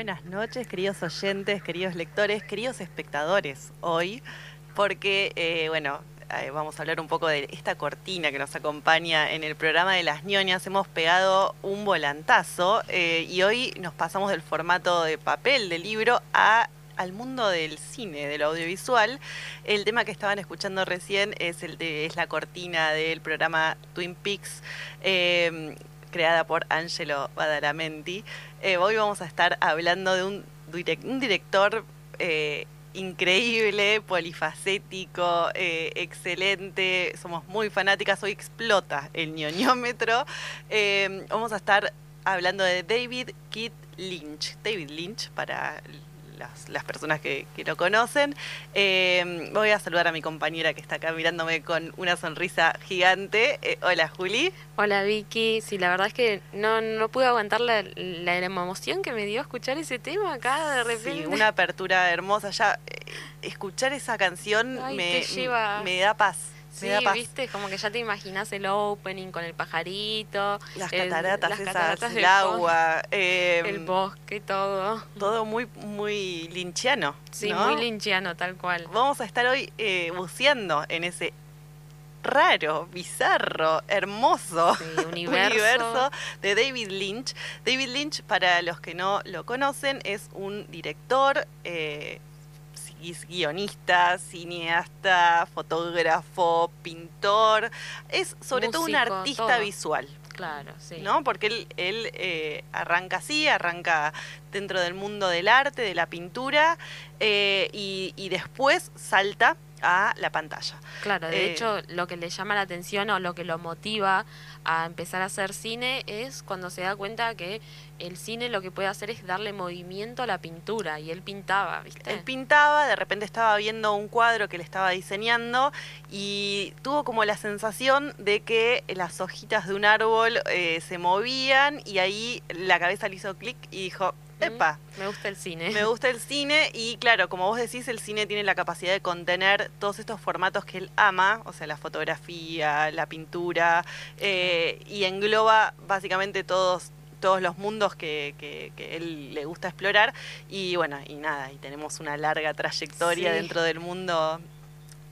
buenas noches, queridos oyentes, queridos lectores, queridos espectadores hoy, porque, eh, bueno, eh, vamos a hablar un poco de esta cortina que nos acompaña en el programa de las ñoñas. Hemos pegado un volantazo eh, y hoy nos pasamos del formato de papel, de libro, al mundo del cine, del audiovisual. El tema que estaban escuchando recién es la cortina del programa Twin Peaks, creada por Angelo Badalamenti. Eh, hoy vamos a estar hablando de un, direc- un director eh, increíble, polifacético, eh, excelente. Somos muy fanáticas. Hoy explota el ñoñómetro. Vamos a estar hablando de David Keith Lynch. David Lynch, para las, las personas que, que lo conocen. Eh, voy a saludar a mi compañera que está acá mirándome con una sonrisa gigante. Eh, hola, Juli. Hola Vicky, sí, la verdad es que no, no pude aguantar la, la emoción que me dio escuchar ese tema acá de repente. Sí, una apertura hermosa. Ya eh, escuchar esa canción Ay, me, me da paz. Sí, me da paz. viste, como que ya te imaginas el opening con el pajarito, Las el- cataratas, las esas, cataratas el agua. eh, el bosque, todo. todo muy, muy linchiano. Sí, ¿no? muy linchiano, tal cual. Vamos a estar hoy eh, buceando en ese raro, bizarro, hermoso Sí, universo. de David Lynch. David Lynch, para los que no lo conocen, es un director, eh, gui- guionista, cineasta, fotógrafo, pintor. Es sobre todo un artista todo. visual. Claro, sí. ¿no? Porque él, él eh, arranca así, arranca dentro del mundo del arte, de la pintura, eh, y, y después salta a la pantalla. Claro, de Eh, hecho, lo que le llama la atención o lo que lo motiva a empezar a hacer cine es cuando se da cuenta que el cine lo que puede hacer es darle movimiento a la pintura y él pintaba, ¿viste? Él pintaba, de repente estaba viendo un cuadro que le estaba diseñando y tuvo como la sensación de que las hojitas de un árbol eh, se movían y ahí la cabeza le hizo clic y dijo, epa, Me gusta el cine. Me gusta el cine y claro, como vos decís, el cine tiene la capacidad de contener todos estos formatos que él ama, o sea, la fotografía, la pintura, eh, y engloba básicamente todos todos los mundos que, que, que él le gusta explorar y bueno y nada y tenemos una larga trayectoria Sí. dentro del mundo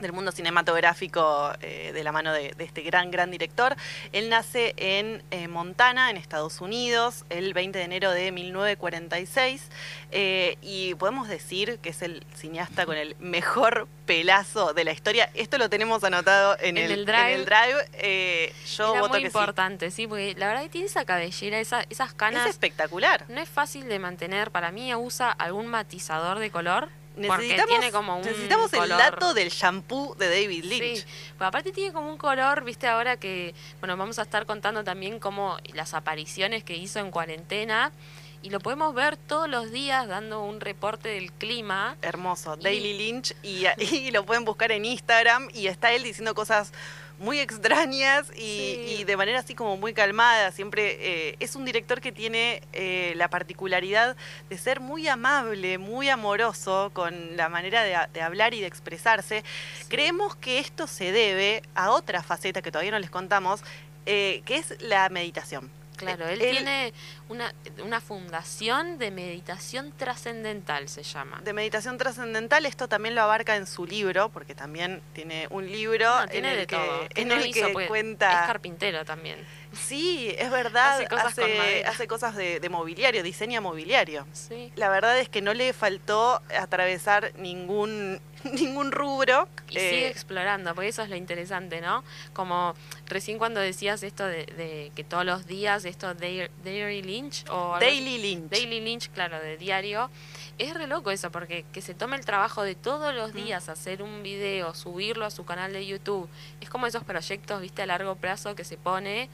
del mundo cinematográfico eh, de la mano de, de este gran, gran director. Él nace en eh, Montana, en Estados Unidos, el 20 de enero de 1946, eh, y podemos decir que es el cineasta con el mejor pelazo de la historia. Esto lo tenemos anotado en, En el, el Drive. en el drive. Eh, yo Era voto muy que importante, sí. porque la verdad que tiene esa cabellera, esa, esas canas. Es espectacular. No es fácil de mantener. Para mí usa algún matizador de color. Necesitamos, tiene como un necesitamos el color- dato del shampoo de David Lynch. Sí, pero aparte tiene como un color, viste, ahora que, bueno, vamos a estar contando también como las apariciones que hizo en cuarentena y lo podemos ver todos los días dando un reporte del clima. Hermoso, Y- Daily Lynch, y, y lo pueden buscar en Instagram, y está él diciendo cosas muy extrañas y, Sí. y de manera así como muy calmada. Siempre eh, es un director que tiene eh, la particularidad de ser muy amable, muy amoroso con la manera de, de hablar y de expresarse. Creemos que esto se debe a otra faceta que todavía no les contamos, eh, que es la meditación. Claro, él, Él- tiene una, una fundación de meditación trascendental, se llama. De meditación trascendental, esto también lo abarca en su libro, porque también tiene un libro No, tiene en el de que, todo. ¿Qué en el hizo? que Pues, cuenta... Es carpintero también. Sí, es verdad, Hace cosas con hace, madera. hace cosas de, de mobiliario, diseña mobiliario. Sí. La verdad es que no le faltó atravesar ningún, ningún rubro. Y eh, sigue explorando, porque eso es lo interesante, ¿no? Como recién cuando decías esto de, de que todos los días, esto de Daily Lynch o. Daily Lynch. Daily Lynch, claro, de diario, es re loco eso, porque que se tome el trabajo de todos los Mm. días hacer un video, subirlo a su canal de YouTube, es como esos proyectos, viste, a largo plazo que se pone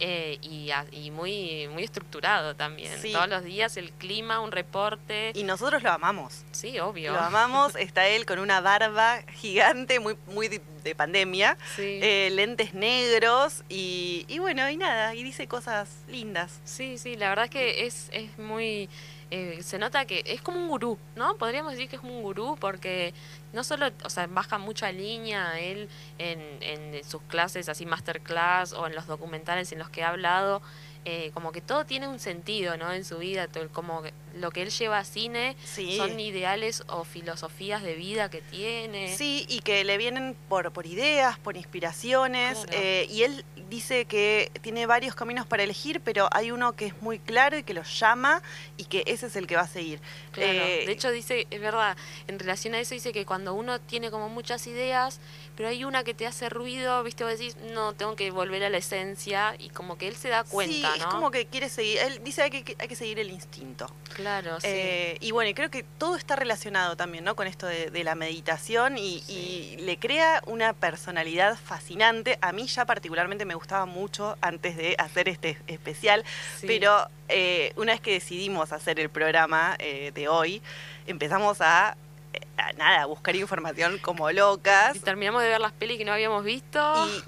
eh, y, muy, muy estructurado también. Sí. Todos los días el clima, un reporte. Y nosotros lo amamos. sí, obvio. Lo amamos. Está él con una barba gigante, muy, muy de, de pandemia. Sí. eh, lentes negros y, y bueno, y nada, y dice cosas lindas. Sí, sí, la verdad es que es, es muy... eh, se nota que es como un gurú, ¿no? Podríamos decir que es como un gurú porque no solo, o sea, baja mucha línea él en, sus clases así masterclass o en los documentales en los que ha hablado, eh, como que todo tiene un sentido, ¿no? En su vida, todo como que lo que él lleva a cine Sí. son ideales o filosofías de vida que tiene. Sí, y que le vienen por, por ideas, por inspiraciones, Claro. eh, y él dice que tiene varios caminos para elegir, pero hay uno que es muy claro y que lo llama y que ese es el que va a seguir. Claro. Eh, de hecho dice, es verdad, en relación a eso dice que cuando uno tiene como muchas ideas, pero hay una que te hace ruido, viste, vos decís, no, tengo que volver a la esencia y como que él se da cuenta, sí, ¿no? es como que quiere seguir, él dice hay que, hay que seguir el instinto. Claro, sí. Eh, y bueno, creo que todo está relacionado también, ¿no? Con esto de, de la meditación y, y le crea una personalidad fascinante. A mí ya particularmente me gustaba mucho antes de hacer este especial, Sí. pero eh, una vez que decidimos hacer el programa eh, de hoy, empezamos a nada, buscar información como locas. Y terminamos de ver las pelis que no habíamos visto.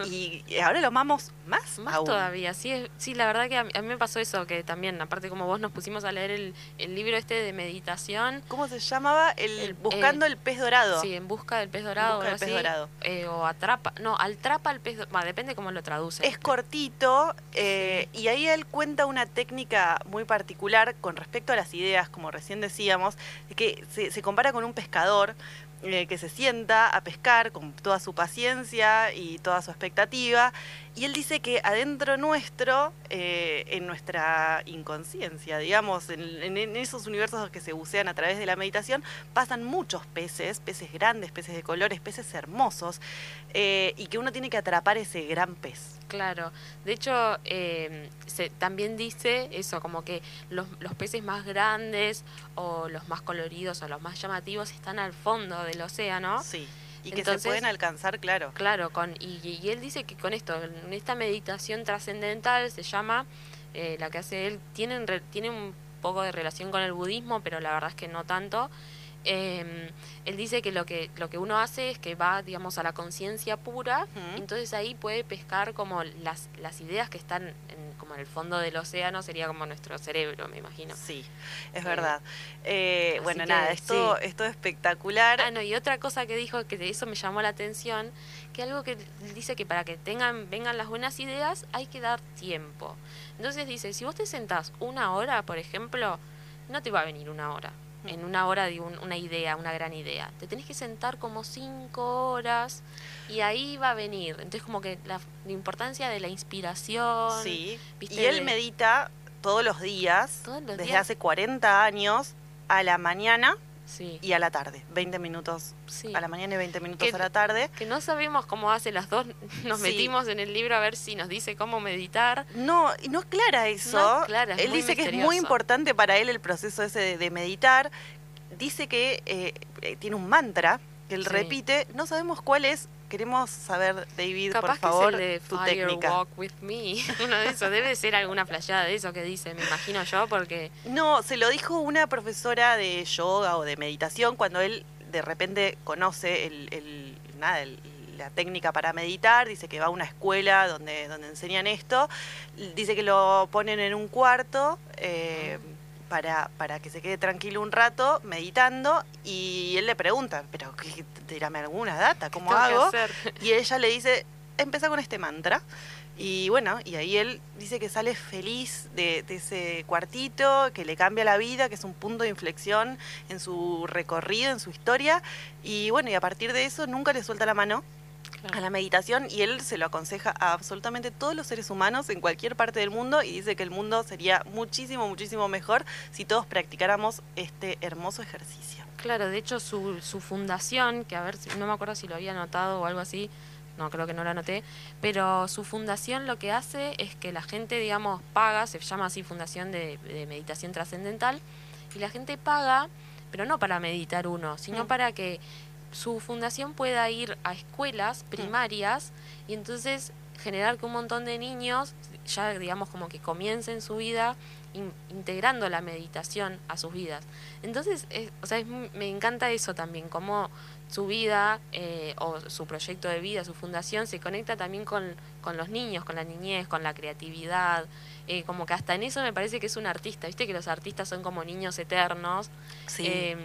Y, y ahora lo amamos más, Más aún. todavía, sí, es- sí, la verdad que a mí, a mí me pasó eso, que también, aparte como vos nos pusimos a leer el, el libro este de meditación, ¿Cómo se llamaba? El, El- Buscando el pez dorado. sí, en busca del pez dorado, busca algo del pez dorado. eh, o atrapa, no, atrapa al pez, do- va, depende cómo lo traduce. Es cortito eh, y ahí él cuenta una técnica muy particular con respecto a las ideas, como recién decíamos, de que se, se compara con un pescador eh, que se sienta a pescar con toda su paciencia y toda su expectativa. Y él dice que adentro nuestro, eh, en nuestra inconsciencia, digamos, en, en- en esos universos que se bucean a través de la meditación, pasan muchos peces, peces grandes, peces de colores, peces hermosos, eh, y que uno tiene que atrapar ese gran pez. Claro, de hecho eh, se, también dice eso, como que los, los peces más grandes o los más coloridos o los más llamativos están al fondo del océano. Sí. Y que Entonces- se pueden alcanzar, claro. Claro, con, y, y él dice que con esto, en esta meditación trascendental se llama, eh, la que hace él, tiene, tiene un poco de relación con el budismo, pero la verdad es que no tanto. Eh, él dice que lo que lo que uno hace es que va, digamos, a la conciencia pura, Ujú. entonces ahí puede pescar como las, las ideas que están en, como el fondo del océano, sería como nuestro cerebro, me imagino. Sí, es Eh, verdad. Eh, bueno, que, nada, esto, sí. esto es espectacular. Ah, no, y otra cosa que dijo que de eso me llamó la atención, que algo que dice que para que tengan vengan las buenas ideas hay que dar tiempo. Entonces dice, si vos te sentás una hora, por ejemplo, no te va a venir una hora. En una hora de un- una idea, una gran idea. Te tenés que sentar como cinco horas y ahí va a venir. Entonces como que la, la importancia de la inspiración. Sí. ¿viste? Y él De- medita todos los días, Todos los desde días. hace 40 años, a la mañana Sí, y a la tarde. 20 minutos sí. a la mañana y 20 minutos Que- a la tarde. Que no sabemos cómo hace las dos. Nos Sí. metimos en el libro a ver si nos dice cómo meditar. No, no aclara eso. No aclara, es él dice que es muy importante para él el proceso ese de, de meditar. Dice que eh, eh, tiene un mantra que él repite. No sabemos cuál es. Queremos saber, David, Capaz por favor, que es el de tu Fire técnica. Walk with Me. Uno de esos. Debe ser alguna flayada de eso que dice, me imagino yo, porque. No, se lo dijo una profesora de yoga o de meditación cuando él de repente conoce el, el- nada, el- la técnica para meditar, dice que va a una escuela donde, donde enseñan esto, dice que lo ponen en un cuarto eh, para, para que se quede tranquilo un rato meditando y él le pregunta, pero ¿qué, tírame alguna data, ¿cómo hago? Y ella le dice, empieza con este mantra. Y bueno, y ahí él dice que sale feliz de, de ese cuartito, que le cambia la vida, que es un punto de inflexión en su recorrido, en su historia. Y bueno, y a partir de eso nunca le suelta la mano Claro. a la meditación y él se lo aconseja a absolutamente todos los seres humanos en cualquier parte del mundo y dice que el mundo sería muchísimo, muchísimo mejor si todos practicáramos este hermoso ejercicio. Claro, de hecho su, su fundación, que a ver, si- no me acuerdo si lo había anotado o algo así, no creo que no lo anoté, pero su fundación lo que hace es que la gente, digamos, paga, se llama así Fundación de, de Meditación Trascendental, y la gente paga, pero no para meditar uno, sino Mm. para que su fundación pueda ir a escuelas primarias y entonces generar que un montón de niños ya digamos como que comiencen su vida in- integrando la meditación a sus vidas. Entonces, es- o sea, es me encanta eso también, cómo su vida eh, o su proyecto de vida, su fundación, se conecta también con, con los niños, con la niñez, con la creatividad. eh, como que hasta en eso me parece que es un artista. Viste que los artistas son como niños eternos. Sí. eh,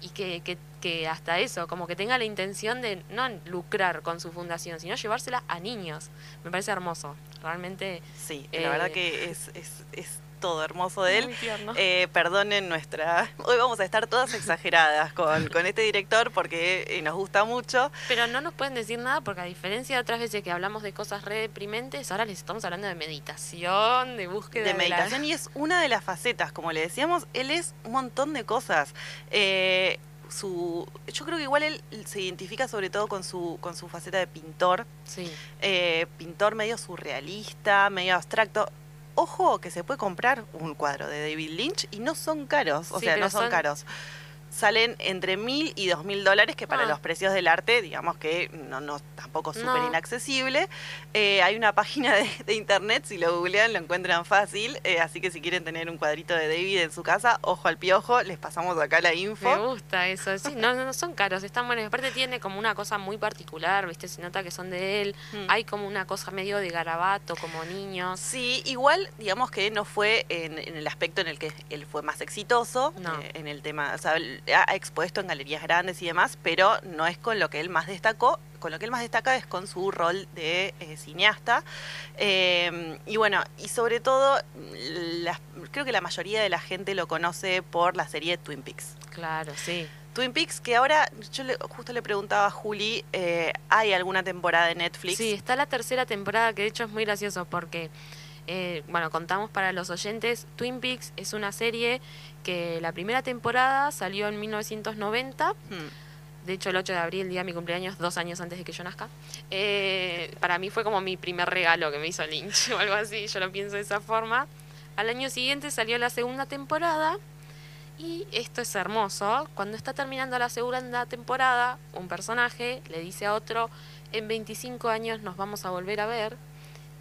y que, que, que hasta eso, como que tenga la intención de no lucrar con su fundación, sino llevársela a niños. Me parece hermoso. Realmente Sí, Eh, la verdad que es, es, es todo hermoso de él. Eh, perdonen nuestra... Hoy vamos a estar todas exageradas con, con este director porque eh, nos gusta mucho. Pero no nos pueden decir nada porque a diferencia de otras veces que hablamos de cosas re deprimentes, ahora les estamos hablando de meditación, de búsqueda de la- meditación y es una de las facetas, como le decíamos, él es un montón de cosas. Eh, su, yo creo que igual él se identifica sobre todo con su, con su faceta de pintor, Sí, eh, pintor medio surrealista, medio abstracto. Ojo que se puede comprar un cuadro de David Lynch y no son caros, o Sí, sea, no son, son- caros. Salen entre mil y dos mil dólares, que para Ah. los precios del arte, digamos que no, no tampoco súper No. inaccesible. Eh, hay una página de, de internet, si lo googlean lo encuentran fácil, eh, así que si quieren tener un cuadrito de David en su casa, ojo al piojo, les pasamos acá la me info. gusta eso. Sí, no, no, son caros, están buenos. Aparte tiene como una cosa muy particular, ¿viste? Se nota que son de él. Mm. Hay como una cosa medio de garabato, como niños. Sí, igual, digamos que no fue en, en el aspecto en el que él fue más exitoso, No. eh, en el tema, o sea, ha expuesto en galerías grandes y demás, pero no es con lo que él más destacó. Con lo que él más destaca es con su rol de eh, cineasta. Eh, y bueno, y sobre todo, las- creo que la mayoría de la gente lo conoce por la serie Twin Peaks. Claro, sí. Twin Peaks, que ahora, yo le- justo le preguntaba a Juli, eh, ¿hay alguna temporada de Netflix? Sí, está la tercera temporada, que de hecho es muy gracioso porque, eh, bueno, contamos para los oyentes, Twin Peaks es una serie que la primera temporada salió en 1990, Hmm. de hecho el 8 de abril, día de mi cumpleaños, dos años antes de que yo nazca. Eh, para mí fue como mi primer regalo que me hizo Lynch o algo así, yo lo pienso de esa forma. Al año siguiente salió la segunda temporada y esto es hermoso. Cuando está terminando la segunda temporada, un personaje le dice a otro, en 25 años nos vamos a volver a ver.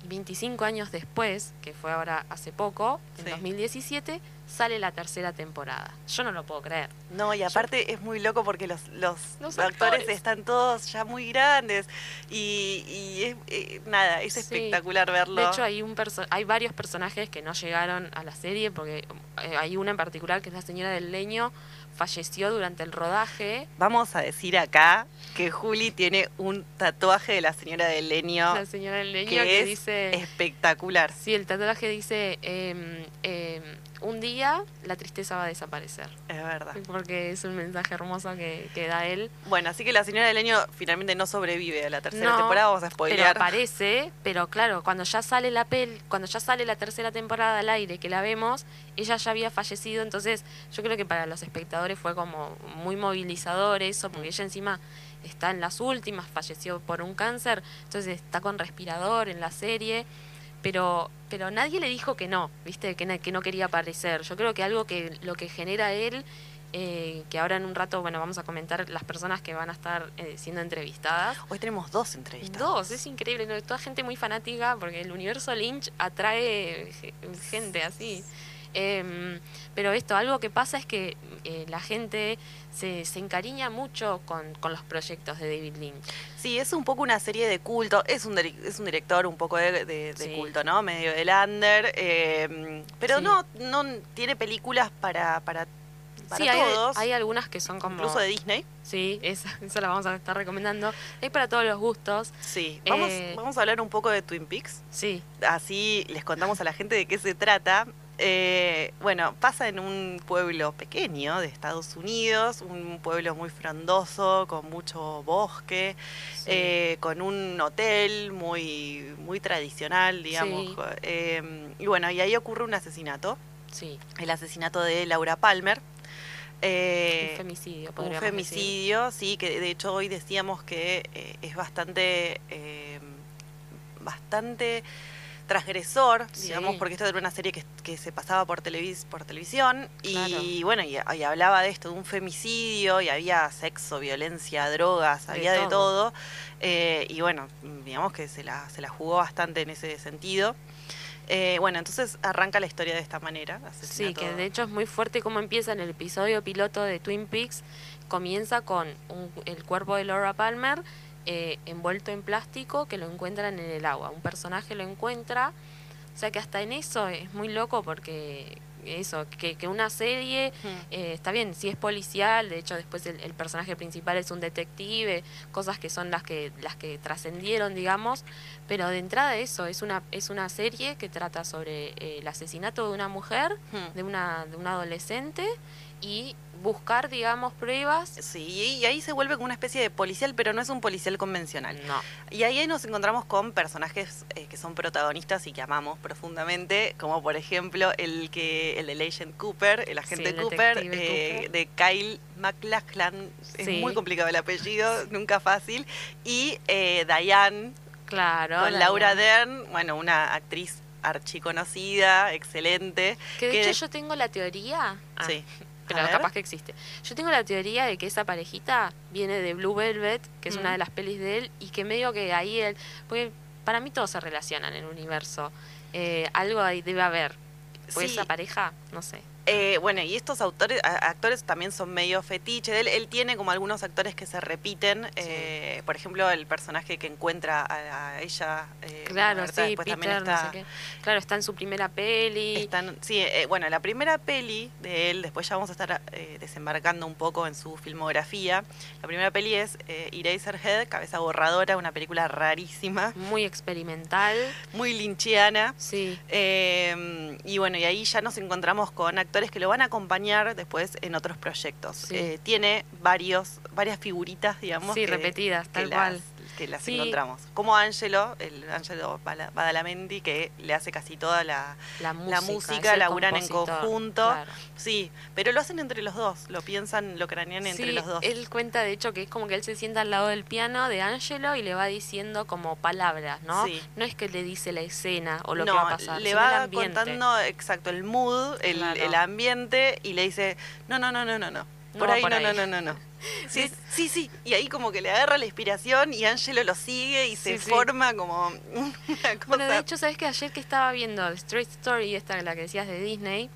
Y 25 años después, que fue ahora hace poco, en Sí. 2017, sale la tercera temporada. Yo no lo puedo creer. No, y aparte es muy loco porque los, los, Los actores, actores. están todos ya muy grandes y, y es, eh, nada, es Sí. espectacular verlo. De hecho, hay, un perso- hay varios personajes que no llegaron a la serie, porque eh, hay una en particular que es la señora del leño, falleció durante el rodaje. Vamos a decir acá que Juli tiene un tatuaje de la señora del leño La señora del leño que que, es dice... espectacular. Sí, el tatuaje dice, em, em, un día la tristeza va a desaparecer. Es verdad. Porque es un mensaje hermoso que, que da él. Bueno, así que la señora del leño finalmente no sobrevive a la tercera No, temporada, vamos a Pero spoilear. aparece, pero claro, cuando ya sale la pel, cuando ya sale la tercera temporada al aire que la vemos, ella ya había fallecido, entonces yo creo que para los espectadores fue como muy movilizador eso, porque Mm. ella encima está en las últimas, falleció por un cáncer, entonces está con respirador en la serie, pero pero nadie le dijo que no, viste, que, que no quería aparecer. Yo creo que algo que lo que genera él eh, que ahora en un rato, bueno, vamos a comentar las personas que van a estar eh, siendo entrevistadas. Hoy tenemos dos entrevistas. Dos, es increíble, ¿no? toda gente muy fanática porque el universo Lynch atrae ge- gente así. Em, pero esto, algo que pasa es que eh, la gente se, se encariña mucho con, con los proyectos de David Lynch. Sí, es un poco una serie de culto. Es un, es un director un poco de, de- de Sí. culto, ¿no? Medio de lander. eh, pero Sí. no, no tiene películas para, para, para sí, hay, todos. hay algunas que son como... incluso de Disney. Sí, esa, esa la vamos a estar recomendando. Hay para todos los gustos. Sí. Vamos, Eh, vamos a hablar un poco de Twin Peaks. Sí, Así les contamos a la gente de qué se trata. Eh, bueno, pasa en un pueblo pequeño de Estados Unidos, un pueblo muy frondoso, con mucho bosque, sí. eh, con un hotel muy, muy tradicional, digamos. Sí. Eh, y bueno, y ahí ocurre un asesinato, sí. el asesinato de Laura Palmer. Eh, un femicidio, un decir. femicidio, sí, que de hecho hoy decíamos que es bastante, bastante transgresor, Sí. digamos, porque esto era una serie que, que se pasaba por, televis por televisión y bueno, y, y hablaba de esto, de un femicidio, y había sexo, violencia, drogas, De había de todo. eh, y bueno, digamos que se la, se la jugó bastante en ese sentido. Eh, bueno, entonces arranca la historia de esta manera. Sí, que de hecho es muy fuerte como empieza en el episodio piloto de Twin Peaks. Comienza con un- el cuerpo de Laura Palmer eh, envuelto en plástico que lo encuentran en el agua. Un personaje lo encuentra. O sea que hasta en eso es muy loco porque eso, que, que una serie Hmm. eh, está bien, si es policial, de hecho después el, el personaje principal es un detective, cosas que son las que las que trascendieron, digamos, pero de entrada eso es una es una serie que trata sobre eh, el asesinato de una mujer, Hmm. de una de una adolescente y buscar, digamos, pruebas. Sí, y ahí se vuelve como una especie de policial, pero no es un policial convencional. No, Y ahí nos encontramos con personajes eh, que son protagonistas y que amamos profundamente, como por ejemplo el que el del Agent Cooper, el agente el Cooper, detective eh, Cooper. de Kyle MacLachlan, es Sí. muy complicado el apellido, nunca fácil, y eh, Diane claro. con la- Laura Dern, bueno, una actriz archiconocida, excelente. Que de que- hecho yo tengo la teoría. ah, Sí. Pero capaz que existe. Yo tengo la teoría de que esa parejita viene de Blue Velvet, que es una Mm. de las pelis de él, y que medio que ahí él. Porque para mí todos se relacionan en el universo. Eh, algo ahí debe haber. Pues Sí. esa pareja, no sé. Eh, bueno, y estos autores, actores también son medio fetiche. Él, él tiene como algunos actores que se repiten. eh, por ejemplo, el personaje que encuentra a, a ella. eh, Claro, sí, Peter, también no está. sé qué. Claro, está en su primera peli. están- sí, eh, bueno, la primera peli de él, después ya vamos a estar desembarcando un poco en su filmografía. La primera peli es Eraserhead, Cabeza Borradora, una película rarísima, Muy experimental. muy linchiana. Sí. Y bueno, y ahí ya nos encontramos con actores que lo van a acompañar después en otros proyectos. Sí. Eh, tiene varios, varias figuritas, digamos. Sí, que- repetidas, tal las- cual. Que las Sí. encontramos. Como Angelo, el Angelo Badalamenti, que le hace casi toda la. La música. La música, laburan en conjunto. claro. Sí, pero lo hacen entre los dos, lo piensan, lo cranean entre los dos. Él cuenta de hecho que es como que él se sienta al lado del piano de Angelo y le va diciendo como palabras, ¿no? Sí. No es que le dice la escena o lo no, que va a pasar, le va contando exacto el mood, el, Claro. el ambiente y le dice, no, no, no, no, no, no. Por No, ahí por no, ahí. no, no, no, no. Sí, sí, sí. Y ahí como que le agarra la inspiración y Angelo lo sigue y se Sí, sí. forma como una cosa. Bueno, de hecho, ¿sabes que Ayer que estaba viendo Straight Story, esta la que decías de Disney,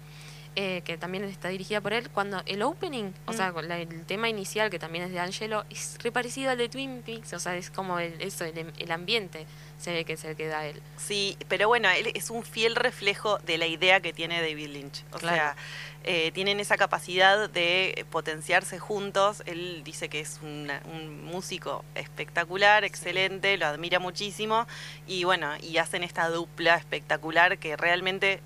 eh, que también está dirigida por él, cuando el opening, o Mm. sea, la- el tema inicial, que también es de Angelo, es re parecido al de Twin Peaks, o sea, es como el, eso, el, el ambiente se ve que es el que da él. Sí, pero bueno, él es un fiel reflejo de la idea que tiene David Lynch. O Claro. sea, eh, tienen esa capacidad de potenciarse juntos. Él dice que es una- un músico espectacular, excelente, lo admira muchísimo. Y bueno, y hacen esta dupla espectacular que realmente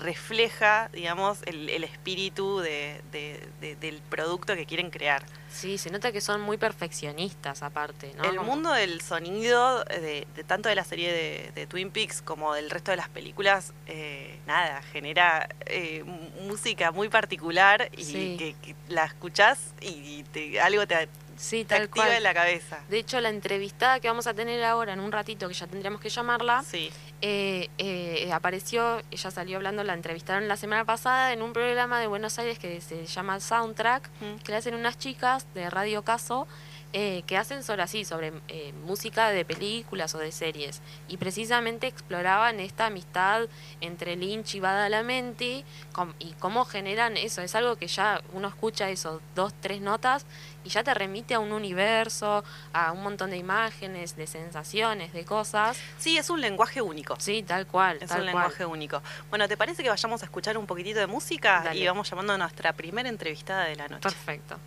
refleja, digamos, el, el espíritu de- de- de- del producto que quieren crear. Sí, se nota que son muy perfeccionistas aparte, ¿no? El Como- mundo del sonido, de, de tanto de la serie de, Twin Peaks como del resto de las películas, eh, nada, genera eh, música muy particular y Sí. que, que la escuchás y te- algo te, Sí, tal activa cual. en la cabeza. De hecho, la entrevistada que vamos a tener ahora en un ratito, que ya tendríamos que llamarla, Sí, eh, eh, apareció, ella salió hablando, la entrevistaron la semana pasada en un programa de Buenos Aires que se llama Soundtrack, Mm. que le hacen unas chicas de Radio Caso eh, que hacen sobre así, sobre eh, música de películas o de series. Y precisamente exploraban esta amistad entre Lynch y Badalamenti com- y cómo generan eso. Es algo que ya uno escucha eso, dos, tres notas y ya te remite a un universo, a un montón de imágenes, de sensaciones, de cosas. sí, es un lenguaje único. Sí, tal cual. Es tal un cual. lenguaje único. Bueno, ¿te parece que vayamos a escuchar un poquitito de música? Dale. Y vamos llamando a nuestra primera entrevistada de la noche. Perfecto.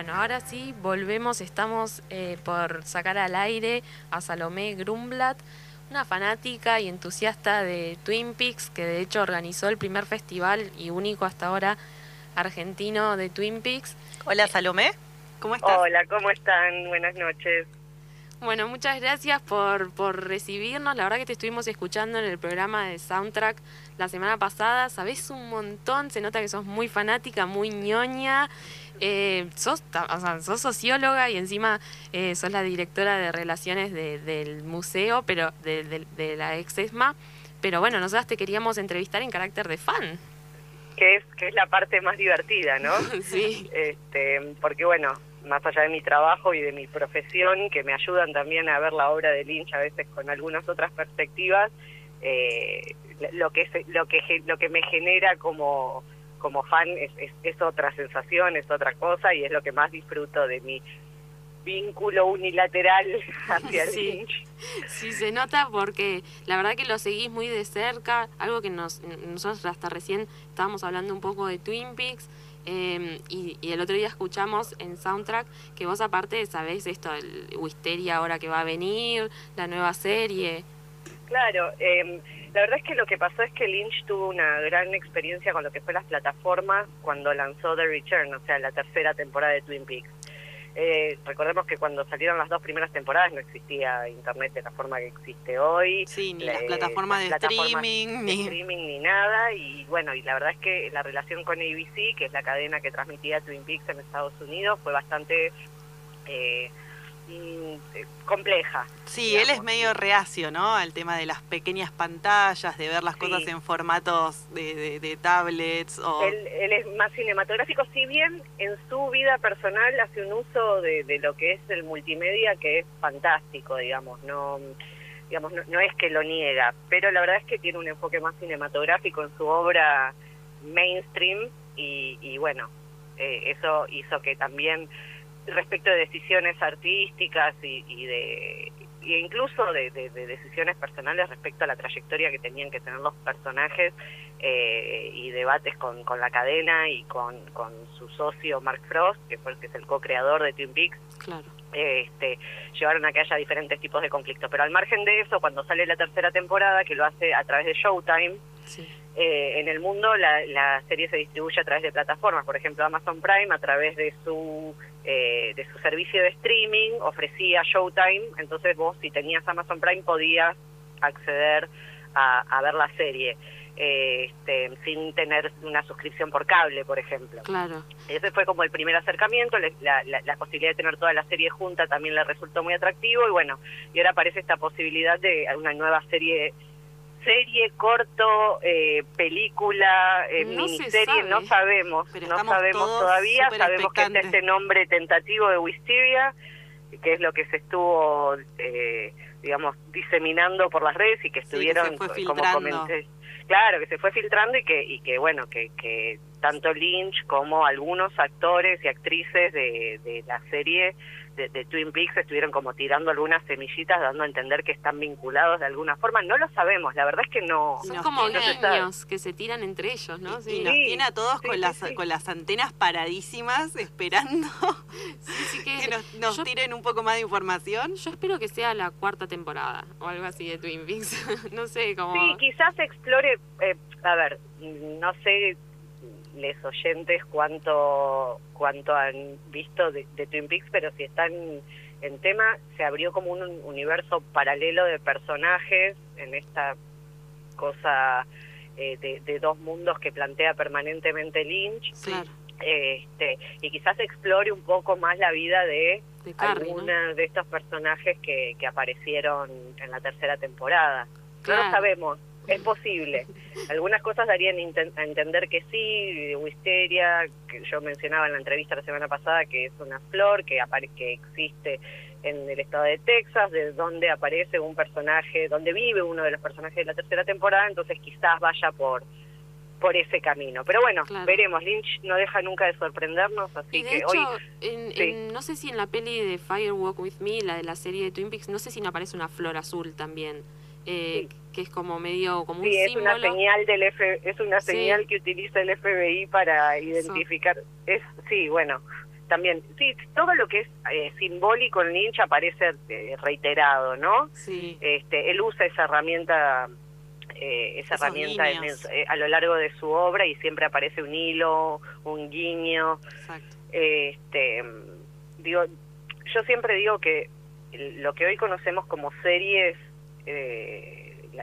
Bueno, ahora sí, volvemos, estamos eh, por sacar al aire a Salomé Grumblat, una fanática y entusiasta de Twin Peaks, que de hecho organizó el primer festival y único hasta ahora argentino de Twin Peaks. Hola Salomé, ¿cómo estás? Hola, ¿cómo están? Buenas noches. Bueno, muchas gracias por, por recibirnos. La verdad que te estuvimos escuchando en el programa de Soundtrack la semana pasada. Sabés un montón, se nota que sos muy fanática, muy ñoña. Eh, sos, o sea, sos socióloga y encima eh, sos la directora de relaciones del museo, pero de, de, la ex ESMA. Pero bueno, nosotras te queríamos entrevistar en carácter de fan. Que es, que es la parte más divertida, ¿no? sí. Este, porque bueno, más allá de mi trabajo y de mi profesión, que me ayudan también a ver la obra de Lynch a veces con algunas otras perspectivas, eh, lo que lo que lo que me genera como como fan es, es, otra sensación, es otra cosa y es lo que más disfruto de mi vínculo unilateral hacia Lynch. Sí, se nota porque la verdad que lo seguís muy de cerca, algo que nos, nosotros hasta recién estábamos hablando un poco de Twin Peaks, Em, y, el otro día escuchamos en Soundtrack que vos aparte sabés esto, el Wisteria ahora que va a venir, la nueva serie. Claro, eh, la verdad es que lo que pasó es que Lynch tuvo una gran experiencia con lo que fue las plataformas cuando lanzó The Return, o sea, la tercera temporada de Twin Peaks. Eh, recordemos que cuando salieron las dos primeras temporadas no existía internet de la forma que existe hoy. Sí, ni las plataformas de streaming, ni... streaming ni nada. Y bueno, y la verdad es que la relación con ABC, que es la cadena que transmitía Twin Peaks en Estados Unidos, fue bastante eh, compleja. Sí, él es medio reacio, ¿no? Al tema de las pequeñas pantallas, de ver las cosas en formatos de, tablets. O... Él, es más cinematográfico, si bien en su vida personal hace un uso de, lo que es el multimedia que es fantástico, digamos, no digamos no, es que lo niega, pero la verdad es que tiene un enfoque más cinematográfico en su obra mainstream y, bueno, eh, eso hizo que también respecto de decisiones artísticas y, de e incluso de, decisiones personales respecto a la trayectoria que tenían que tener los personajes eh, y debates con, con, la cadena y con, con, su socio Mark Frost, que fue el que es el co-creador de Twin Peaks. Claro. Este, llevaron a que haya diferentes tipos de conflictos. Pero al margen de eso, cuando sale la tercera temporada, que lo hace a través de Showtime, eh, en el mundo la, la serie se distribuye a través de plataformas, por ejemplo Amazon Prime a través de su eh, de su servicio de streaming ofrecía Showtime, entonces vos si tenías Amazon Prime podías acceder a, ver la serie. Eh, este, sin tener una suscripción por cable, por ejemplo. Claro. Ese fue como el primer acercamiento, la, la, posibilidad de tener toda la serie junta también le resultó muy atractivo y bueno, y ahora aparece esta posibilidad de una nueva serie serie, corto, eh, película, eh, miniserie, no sabemos, no sabemos todavía, sabemos que está este nombre tentativo de Wisteria, que es lo que se estuvo, eh, digamos, diseminando por las redes y que estuvieron, como comenté, claro, que se fue filtrando y que, y que bueno, que, que tanto Lynch como algunos actores y actrices de, de la serie de, Twin Peaks estuvieron como tirando algunas semillitas, dando a entender que están vinculados de alguna forma. No lo sabemos, la verdad es que no. Son como niños que se tiran entre ellos, ¿no? Sí, nos tiene a todos con, las, con las antenas paradísimas, esperando que, nos, tiren un poco más de información. Yo espero que sea la cuarta temporada o algo así de Twin Peaks. no sé cómo. Sí, quizás explore. Eh, a ver, no sé les oyentes cuánto cuánto han visto de, Twin Peaks, pero si están en tema, se abrió como un universo paralelo de personajes en esta cosa eh, de, dos mundos que plantea permanentemente Lynch. Este, y quizás explore un poco más la vida de, algunos de estos personajes que, que aparecieron en la tercera temporada. No lo sabemos, es posible. Algunas cosas darían a entender que sí, Wisteria, que yo mencionaba en la entrevista la semana pasada que es una flor que, que existe en el estado de Texas, de donde aparece un personaje, donde vive uno de los personajes de la tercera temporada, entonces quizás vaya por por ese camino. Pero bueno, veremos. Lynch no deja nunca de sorprendernos, así que hoy... no sé si en la peli de Firewalk With Me, la de la serie de Twin Peaks, no sé si no aparece una flor azul también. Eh, que es como medio como sí, un es una señal del F, es una señal que utiliza el FBI para identificar es sí bueno también, sí, todo lo que es eh, simbólico en Lynch aparece eh, reiterado, ¿no? Sí. Este, él usa esa herramienta, eh, esa Esos herramienta en el- eh, a lo largo de su obra y siempre aparece un hilo, un guiño. Exacto. Este, digo, yo siempre digo que lo que hoy conocemos como series, eh,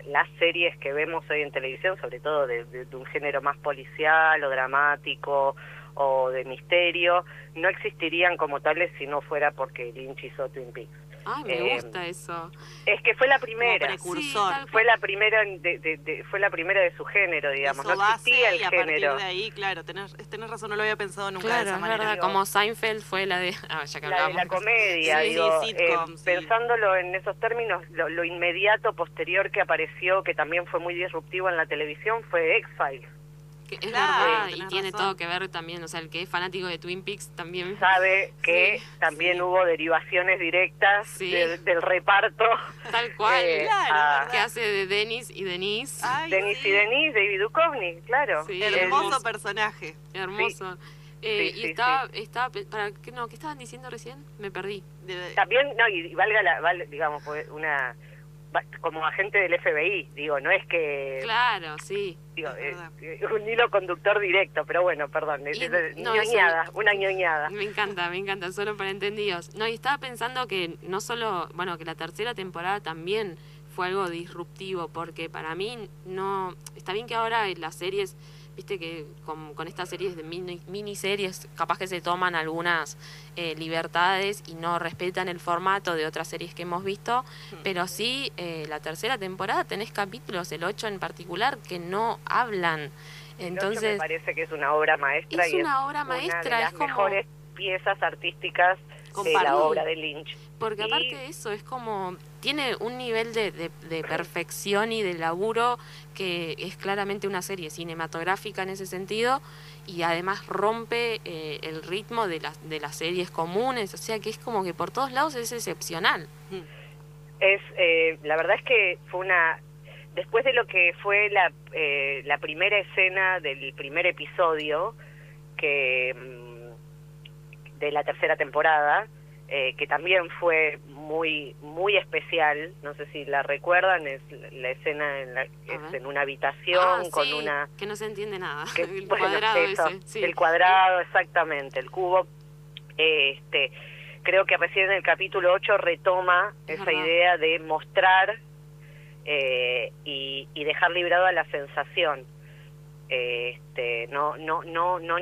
las series que vemos hoy en televisión, sobre todo de, de- un género más policial o dramático o de misterio, no existirían como tales si no fuera porque Lynch hizo Twin Peaks. Ay, me Eh, gusta eso. Es que fue la primera. precursor. Sí, fue la primera de, de- de- fue la primera de su género digamos Eso no base existía el y a partir género de ahí, claro, tenés, tenés razón, no lo había pensado nunca de esa es manera. verdad, como Seinfeld fue la de... Ah, ya que la de la comedia Sí, digo, sí, sitcom, eh, sí. pensándolo en esos términos lo, lo inmediato posterior que apareció que también fue muy disruptivo en la televisión fue X Files Que es Claro, verdad, y tiene razón. todo que ver también, o sea, el que es fanático de Twin Peaks también... sabe que Sí, también sí. hubo derivaciones directas Sí. de- del reparto Tal cual. Eh, Claro, que hace de Dennis y Denise. Ay, Denis sí. y Denis David Duchovny claro El- Hermoso personaje. Hermoso. Eh, Sí, y sí, estaba, estaba, para, ¿qué, no, ¿qué estaban diciendo recién? Me perdí. De- también no y, y valga la val- digamos una como agente del FBI digo no es que Claro, sí. digo, Es eh, eh, un hilo conductor directo, pero bueno, perdón, es, Y- es- no, ñoñada, eso- una ñoñada. Me encanta, me encanta, solo para entendidos. No, y estaba pensando que no solo, bueno, que la tercera temporada también fue algo disruptivo, porque para mí no, está bien que ahora las series, viste que con, con estas series de mini, miniseries, capaz que se toman algunas eh, libertades y no respetan el formato de otras series que hemos visto, pero sí, eh, la tercera temporada tenés capítulos, el 8 en particular, que no hablan. El ocho me Entonces, parece que es una obra maestra es y una obra una maestra, de las es como... mejores piezas artísticas de Compartí. la obra de Lynch. Porque aparte de eso, es como. Tiene un nivel de, de- de perfección y de laburo que es claramente una serie cinematográfica en ese sentido. Y además rompe eh, el ritmo de las, de las series comunes. O sea que es como que por todos lados es excepcional. Es, eh, la verdad es que fue una, después de lo que fue la, eh, la primera escena del primer episodio, que mm, de la tercera temporada, eh, que también fue muy muy especial, no sé si la recuerdan, es la, escena en, la, es en una habitación Ah, con sí, una Que no se entiende nada. que- el bueno, cuadrado eso, ese. Sí. el cuadrado exactamente el cubo este creo que recién en el capítulo 8 retoma Es esa verdad. idea de mostrar eh, y, y dejar librado a la sensación este no no no no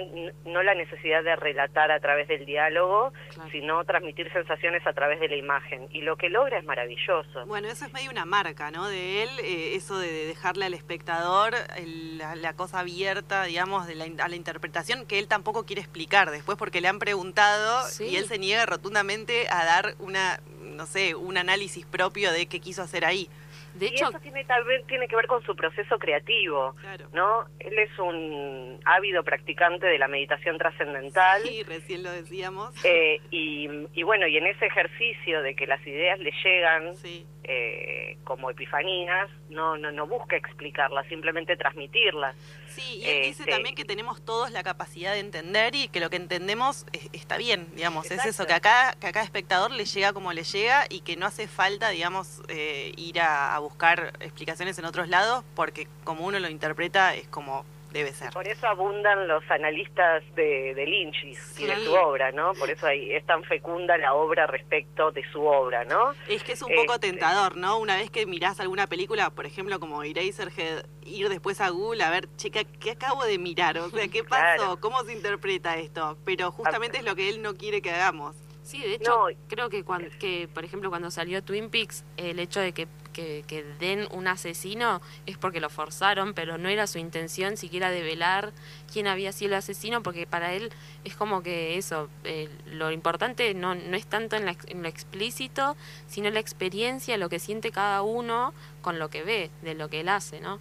no la necesidad de relatar a través del diálogo Claro. sino transmitir sensaciones a través de la imagen y lo que logra es maravilloso Bueno, eso es medio una marca, ¿no? De él, eh, eso de de dejarle al espectador el- la, la cosa abierta, digamos, de la, a la interpretación que él tampoco quiere explicar después porque le han preguntado Sí. y él se niega rotundamente a dar una, no sé, un análisis propio de qué quiso hacer ahí. De y eso tiene tal vez tiene que ver con su proceso creativo Claro. ¿no? Él es un ávido practicante de la meditación trascendental Sí, recién lo decíamos. eh, y, y bueno, y en ese ejercicio de que las ideas le llegan Sí. eh, como epifanías, no, no, no busca explicarlas, simplemente transmitirlas. Sí, y él dice Este- también que tenemos todos la capacidad de entender y que lo que entendemos es- está bien, digamos, es eso, que a, cada, que a cada espectador le llega como le llega y que no hace falta, digamos, eh, ir a, a buscar explicaciones en otros lados porque como uno lo interpreta es como debe ser. Por eso abundan los analistas de, de Lynch y, y de su obra, ¿no? Por eso ahí es tan fecunda la obra respecto de su obra, ¿no? Es que es un poco Este- tentador, ¿no? Una vez que mirás alguna película, por ejemplo, como Eraserhead, ir después a Google a ver, chica, ¿qué acabo de mirar? O sea, ¿qué pasó? Claro. ¿Cómo se interpreta esto? Pero justamente es lo que él no quiere que hagamos. Sí, de hecho, No. creo que, cuan- que, por ejemplo, cuando salió Twin Peaks, el hecho de que, que, que den un asesino es porque lo forzaron, pero no era su intención siquiera develar quién había sido el asesino, porque para él es como que eso, eh, lo importante no, no es tanto en, la en lo explícito, sino la experiencia, lo que siente cada uno con lo que ve, de lo que él hace, ¿no?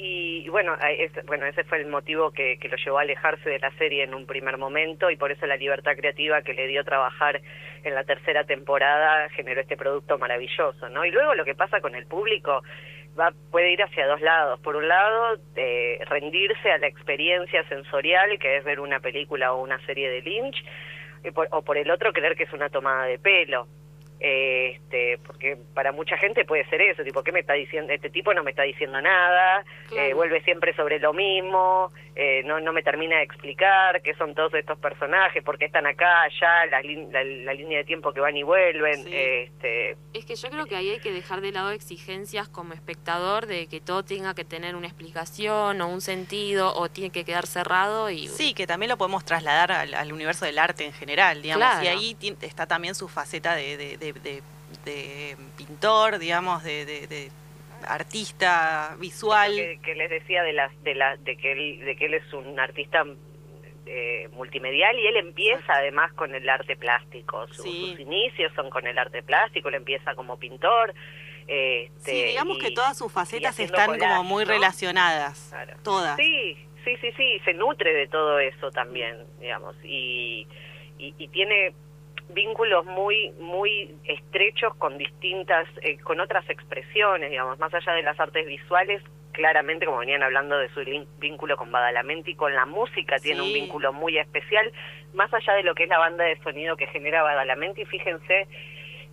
Y bueno, bueno, ese fue el motivo que, que lo llevó a alejarse de la serie en un primer momento y por eso la libertad creativa que le dio trabajar en la tercera temporada generó este producto maravilloso, ¿no? Y luego lo que pasa con el público va puede ir hacia dos lados. Por un lado, eh, rendirse a la experiencia sensorial que es ver una película o una serie de Lynch o por el otro creer que es una tomada de pelo. Este, porque para mucha gente puede ser eso, tipo, ¿qué me está diciendo? Este tipo no me está diciendo nada, eh, vuelve siempre sobre lo mismo, eh, no, no me termina de explicar qué son todos estos personajes, por qué están acá, allá, la, la, línea de tiempo que van y vuelven. Este... Es que yo creo que ahí hay que dejar de lado exigencias como espectador de que todo tenga que tener una explicación o un sentido o tiene que quedar cerrado. y Sí, que también lo podemos trasladar al, universo del arte en general, digamos, y ahí está también su faceta de, de, pintor, digamos, de artista visual. Que, les decía de, las, de, la, de, que él, de que él es un artista eh, multimedial y él empieza además con el arte plástico. Sus inicios son con el arte plástico, él empieza como pintor. Este, sí, digamos que todas sus facetas están como muy relacionadas. Todas. Sí, sí, sí, sí, se nutre de todo eso también, digamos. Y, y, y tiene vínculos muy muy estrechos con distintas eh, con otras expresiones digamos más allá de las artes visuales claramente como venían hablando de su vínculo con Badalamenti con la música tiene un vínculo muy especial. Más allá de lo que es la banda de sonido que genera Badalamenti fíjense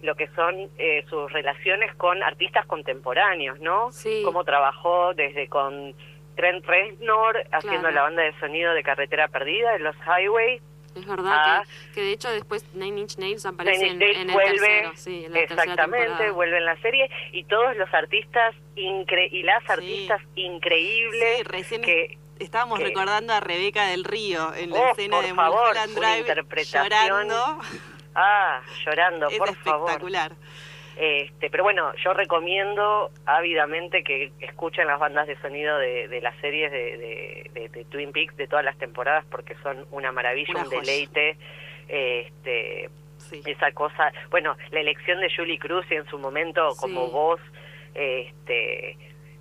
lo que son eh, sus relaciones con artistas contemporáneos no sí. cómo trabajó desde con Trent Reznor haciendo la banda de sonido de Carretera Perdida en los Highway es verdad que, ah. que, de hecho después Nine Inch Nails aparece en, el tercero, sí, en la exactamente, vuelve en la serie y todos los artistas incre y las artistas increíbles recién que estábamos recordando a Rebeca del Río en la oh, escena de favor, Drive llorando. Ah, llorando, es por espectacular. Este, pero bueno, yo recomiendo ávidamente que escuchen las bandas de sonido de, las series de, Twin Peaks de todas las temporadas porque son una maravilla, un deleite. Este, Esa cosa, bueno, la elección de Julie Cruz y en su momento como voz, este,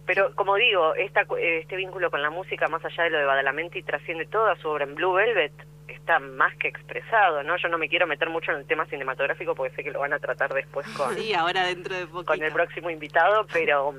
pero como digo, esta, este vínculo con la música, más allá de lo de Badalamenti, trasciende toda su obra en Blue Velvet, está más que expresado, ¿no? Yo no me quiero meter mucho en el tema cinematográfico porque sé que lo van a tratar después con, sí, ahora dentro de con el próximo invitado, pero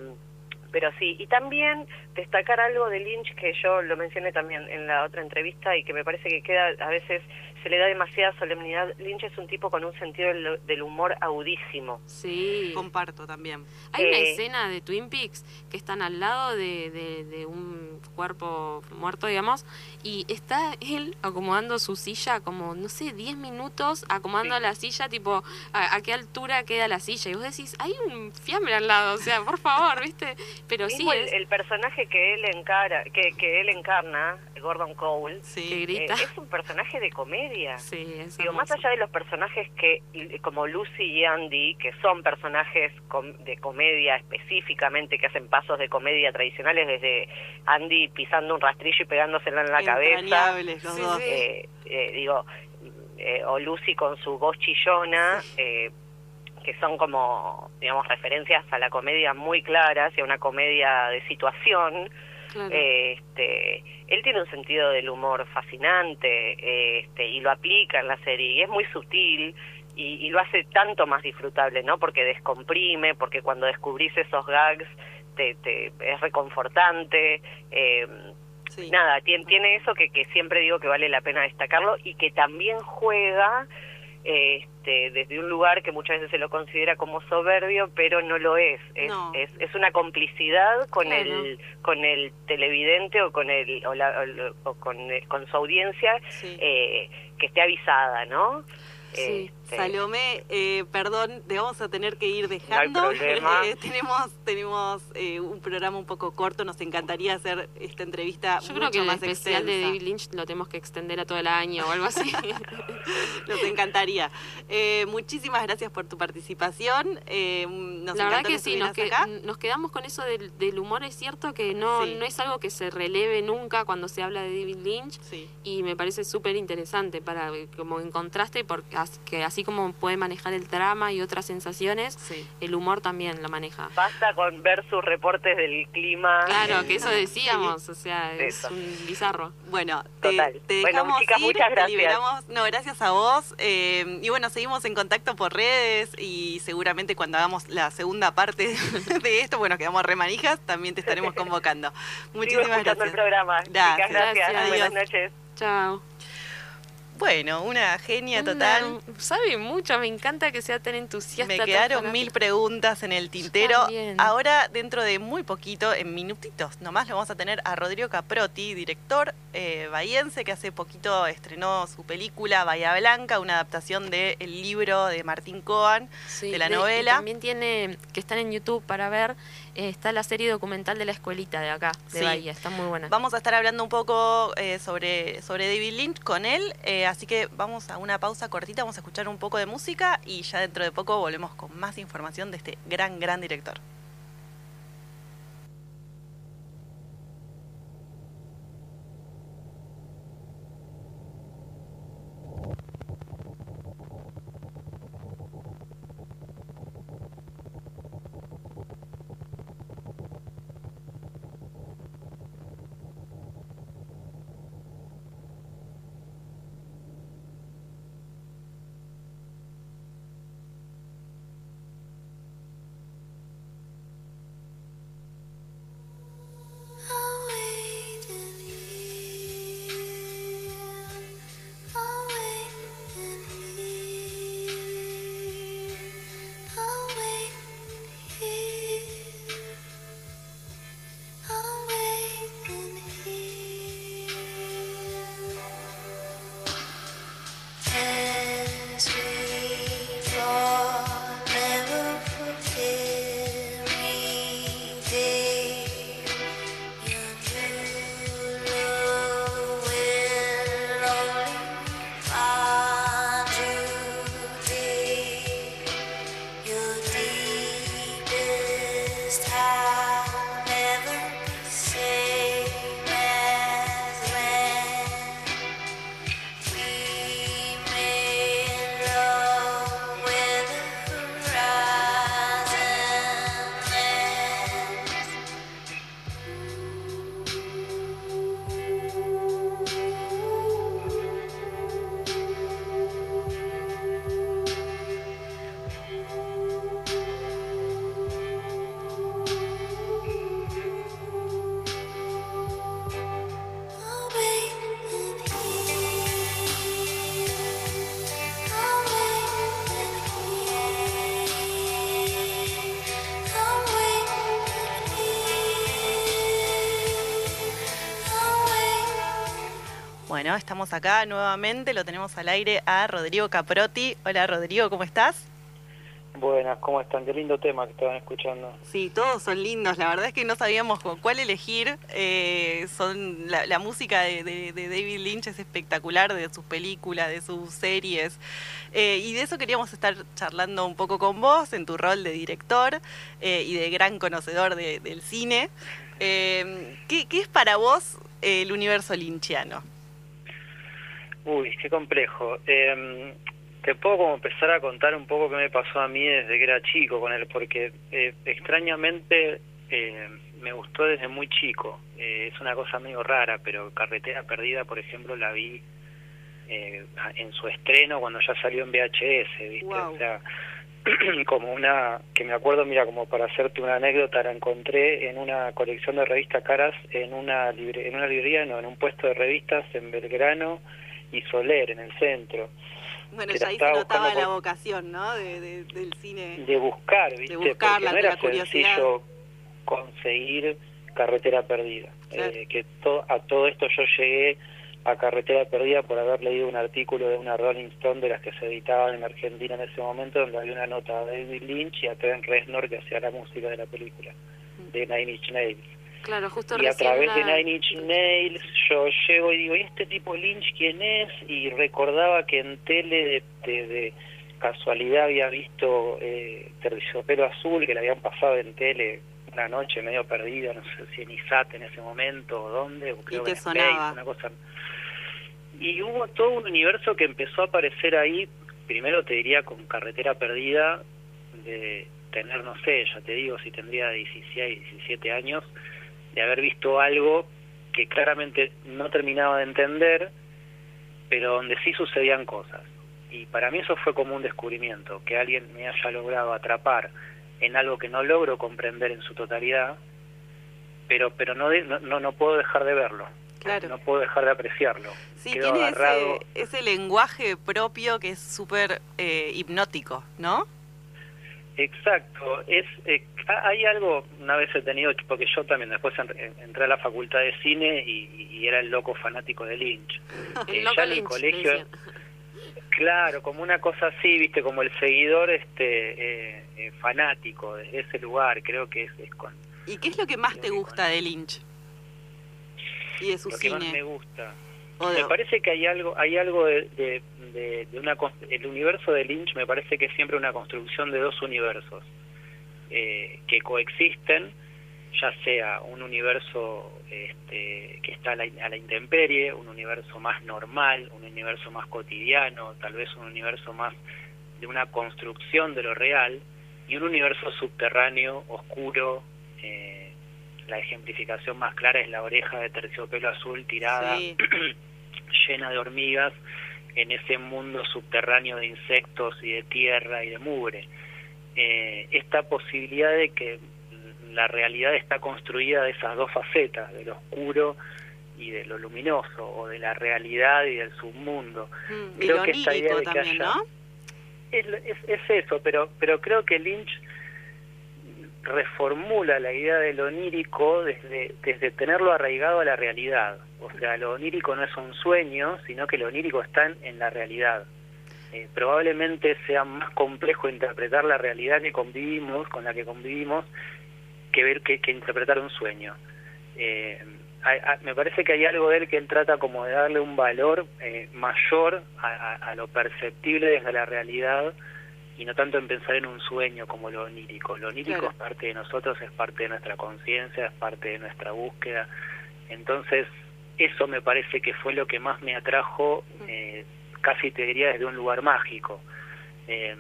pero sí, y también destacar algo de Lynch que yo lo mencioné también en la otra entrevista y que me parece que queda a veces se le da demasiada solemnidad. Lynch es un tipo con un sentido del, humor agudísimo. Sí. Comparto también. Hay una eh, escena de Twin Peaks que están al lado de, un cuerpo muerto, digamos, y está él acomodando su silla como, no sé, 10 minutos acomodando la silla, tipo, a, qué altura queda la silla. Y vos decís, hay un fiambre al lado, o sea, por favor, ¿viste? Pero sí. El, personaje que él, encara, que, que él encarna, Gordon Cole, sí. grita. Eh, es un personaje de comedia Sí, Digo, más allá de los personajes que, como Lucy y Andy, que son personajes de comedia específicamente, que hacen pasos de comedia tradicionales, desde Andy pisando un rastrillo y pegándoselo en la cabeza. Los dos. Eh, eh, digo, eh, o Lucy con su voz chillona. que son como, digamos, referencias a la comedia muy claras y a una comedia de situación, este, él tiene un sentido del humor fascinante este, y lo aplica en la serie y es muy sutil y, lo hace tanto más disfrutable, ¿no? Porque descomprime, porque cuando descubrís esos gags te, te es reconfortante. Eh, Nada, tiene, tiene eso que, que siempre digo que vale la pena destacarlo y que también juega este, desde un lugar que muchas veces se lo considera como soberbio, pero no lo es. Es, es, una complicidad con el con el televidente o con el o, con, con su audiencia eh, que esté avisada, ¿no? Sí. Este, Salomé, eh, perdón, te vamos a tener que ir dejando. Eh, tenemos tenemos eh, un programa un poco corto, nos encantaría hacer esta entrevista Yo creo que el especial de David Lynch lo tenemos que extender a todo el año o algo así. nos encantaría. muchísimas gracias por tu participación. nos La verdad que sí, nos, nos, quedamos con eso del, humor. Es cierto que no, no es algo que se releve nunca cuando se habla de David Lynch y me parece súper interesante para como en contraste porque que así como puede manejar el drama y otras sensaciones, el humor también lo maneja. Basta con ver sus reportes del clima. Claro, que eso decíamos, o sea, es un bizarro. Bueno, te, dejamos ir, muchas gracias. liberamos. No, gracias a vos. Eh, y bueno, seguimos en contacto por redes y seguramente cuando hagamos la segunda parte de esto, bueno, quedamos remanijas, también te estaremos convocando. Muchísimas gracias. el programa. Gracias. gracias. Buenas noches. Chao. Bueno, una genia total. sabe mucho, me encanta que sea tan entusiasta. Me quedaron mil preguntas en el tintero. Ahora, dentro de muy poquito, en minutitos nomás, lo vamos a tener a Rodrigo Caprotti, director eh, bahiense, que hace poquito estrenó su película Bahía Blanca, una adaptación del libro de Martín Coan, de la novela. también tiene, que están en YouTube para ver, está la serie documental de la escuelita de acá, de Bahía, está muy buena. Vamos a estar hablando un poco eh, sobre, sobre David Lynch con él. Eh, así que vamos a una pausa cortita, vamos a escuchar un poco de música y ya dentro de poco volvemos con más información de este gran, gran director. Bueno, estamos acá nuevamente, lo tenemos al aire a Rodrigo Caprotti. Hola Rodrigo, ¿cómo estás? Buenas, ¿cómo están? Qué lindo tema que estaban escuchando. Sí, todos son lindos. La verdad es que no sabíamos cuál elegir. Eh, son la, música de, David Lynch es espectacular, de sus películas, de sus series. Eh, y de eso queríamos estar charlando un poco con vos en tu rol de director eh, y de gran conocedor del cine. ¿qué, ¿Qué es para vos el universo lynchiano? Uy, qué complejo. Eh, te puedo como empezar a contar un poco qué me pasó a mí desde que era chico con él, porque eh, extrañamente eh, me gustó desde muy chico. Eh, es una cosa medio rara, pero Carretera Perdida, por ejemplo, la vi eh, en su estreno cuando ya salió en VHS, ¿viste? O sea, como una, que me acuerdo, mira, como para hacerte una anécdota, la encontré en una colección de revistas caras en una, libre, en una librería, no, en un puesto de revistas en Belgrano y Soler, en el centro. Bueno, ya ahí se notaba la vocación, ¿no? De, del cine. De buscar, ¿viste? De buscar Porque no era sencillo conseguir Carretera Perdida. Eh, que a todo esto yo llegué a Carretera Perdida por haber leído un artículo de una Rolling Stone de las que se editaban en Argentina en ese momento, donde había una nota a David Lynch y a Trent Reznor que hacía la música de la película, de Nine Inch Nails. Claro, justo y a través de Nine Inch Nails yo llego y digo, ¿y este tipo Lynch quién es? Y recordaba que en tele de, casualidad había visto eh, Terciopelo Azul, que le habían pasado en tele una noche medio perdida, no sé si en ISAT en ese momento o dónde, o creo y te sonaba. una cosa. Y hubo todo un universo que empezó a aparecer ahí, primero te diría con Carretera Perdida, de tener, no sé, ya te digo, si tendría 16, 17 años, de haber visto algo que claramente no terminaba de entender, pero donde sí sucedían cosas. Y para mí eso fue como un descubrimiento, que alguien me haya logrado atrapar en algo que no logro comprender en su totalidad, pero pero no no, no puedo dejar de verlo. Claro. No puedo dejar de apreciarlo. Sí, Quedo tiene ese, ese lenguaje propio que es súper eh, hipnótico, ¿no? Exacto, es eh, ha- hay algo, una vez he tenido, porque yo también después en- en- entré a la facultad de cine y, y era el loco fanático de Lynch. Eh, ya en el Lynch, colegio, claro, como una cosa así, viste, como el seguidor este eh, eh, fanático de ese lugar, creo que es, es con ¿Y qué es lo que más te gusta con- de Lynch? Y de su lo que más me cine. gusta. De- Me parece que hay algo, hay algo de, de, de- de una, el universo de Lynch me parece que es siempre una construcción de dos universos eh, que coexisten, ya sea un universo este, que está a la, a la intemperie, un universo más normal, un universo más cotidiano, tal vez un universo más de una construcción de lo real, y un universo subterráneo, oscuro. eh, la ejemplificación más clara es la oreja de terciopelo azul tirada Sí. llena de hormigas en ese mundo subterráneo de insectos y de tierra y de mugre. Eh, esta posibilidad de que la realidad está construida de esas dos facetas, de lo oscuro y de lo luminoso, o de la realidad y del submundo. Mm, y creo lo que esta idea de que también, haya- ¿no? Es, es, es eso, pero, pero creo que Lynch reformula la idea de lo onírico desde, desde tenerlo arraigado a la realidad. O sea, lo onírico no es un sueño, sino que lo onírico está en, la realidad. Eh, probablemente sea más complejo interpretar la realidad que convivimos, con la que convivimos, que ver que, que interpretar un sueño. Eh, me parece que hay algo de él que él trata como de darle un valor eh, mayor a lo perceptible desde la realidad y no tanto en pensar en un sueño como lo onírico. Lo onírico Claro. es parte de nosotros, es parte de nuestra conciencia, es parte de nuestra búsqueda. Entonces, eso me parece que fue lo que más me atrajo, eh, casi te diría desde un lugar mágico. Eh,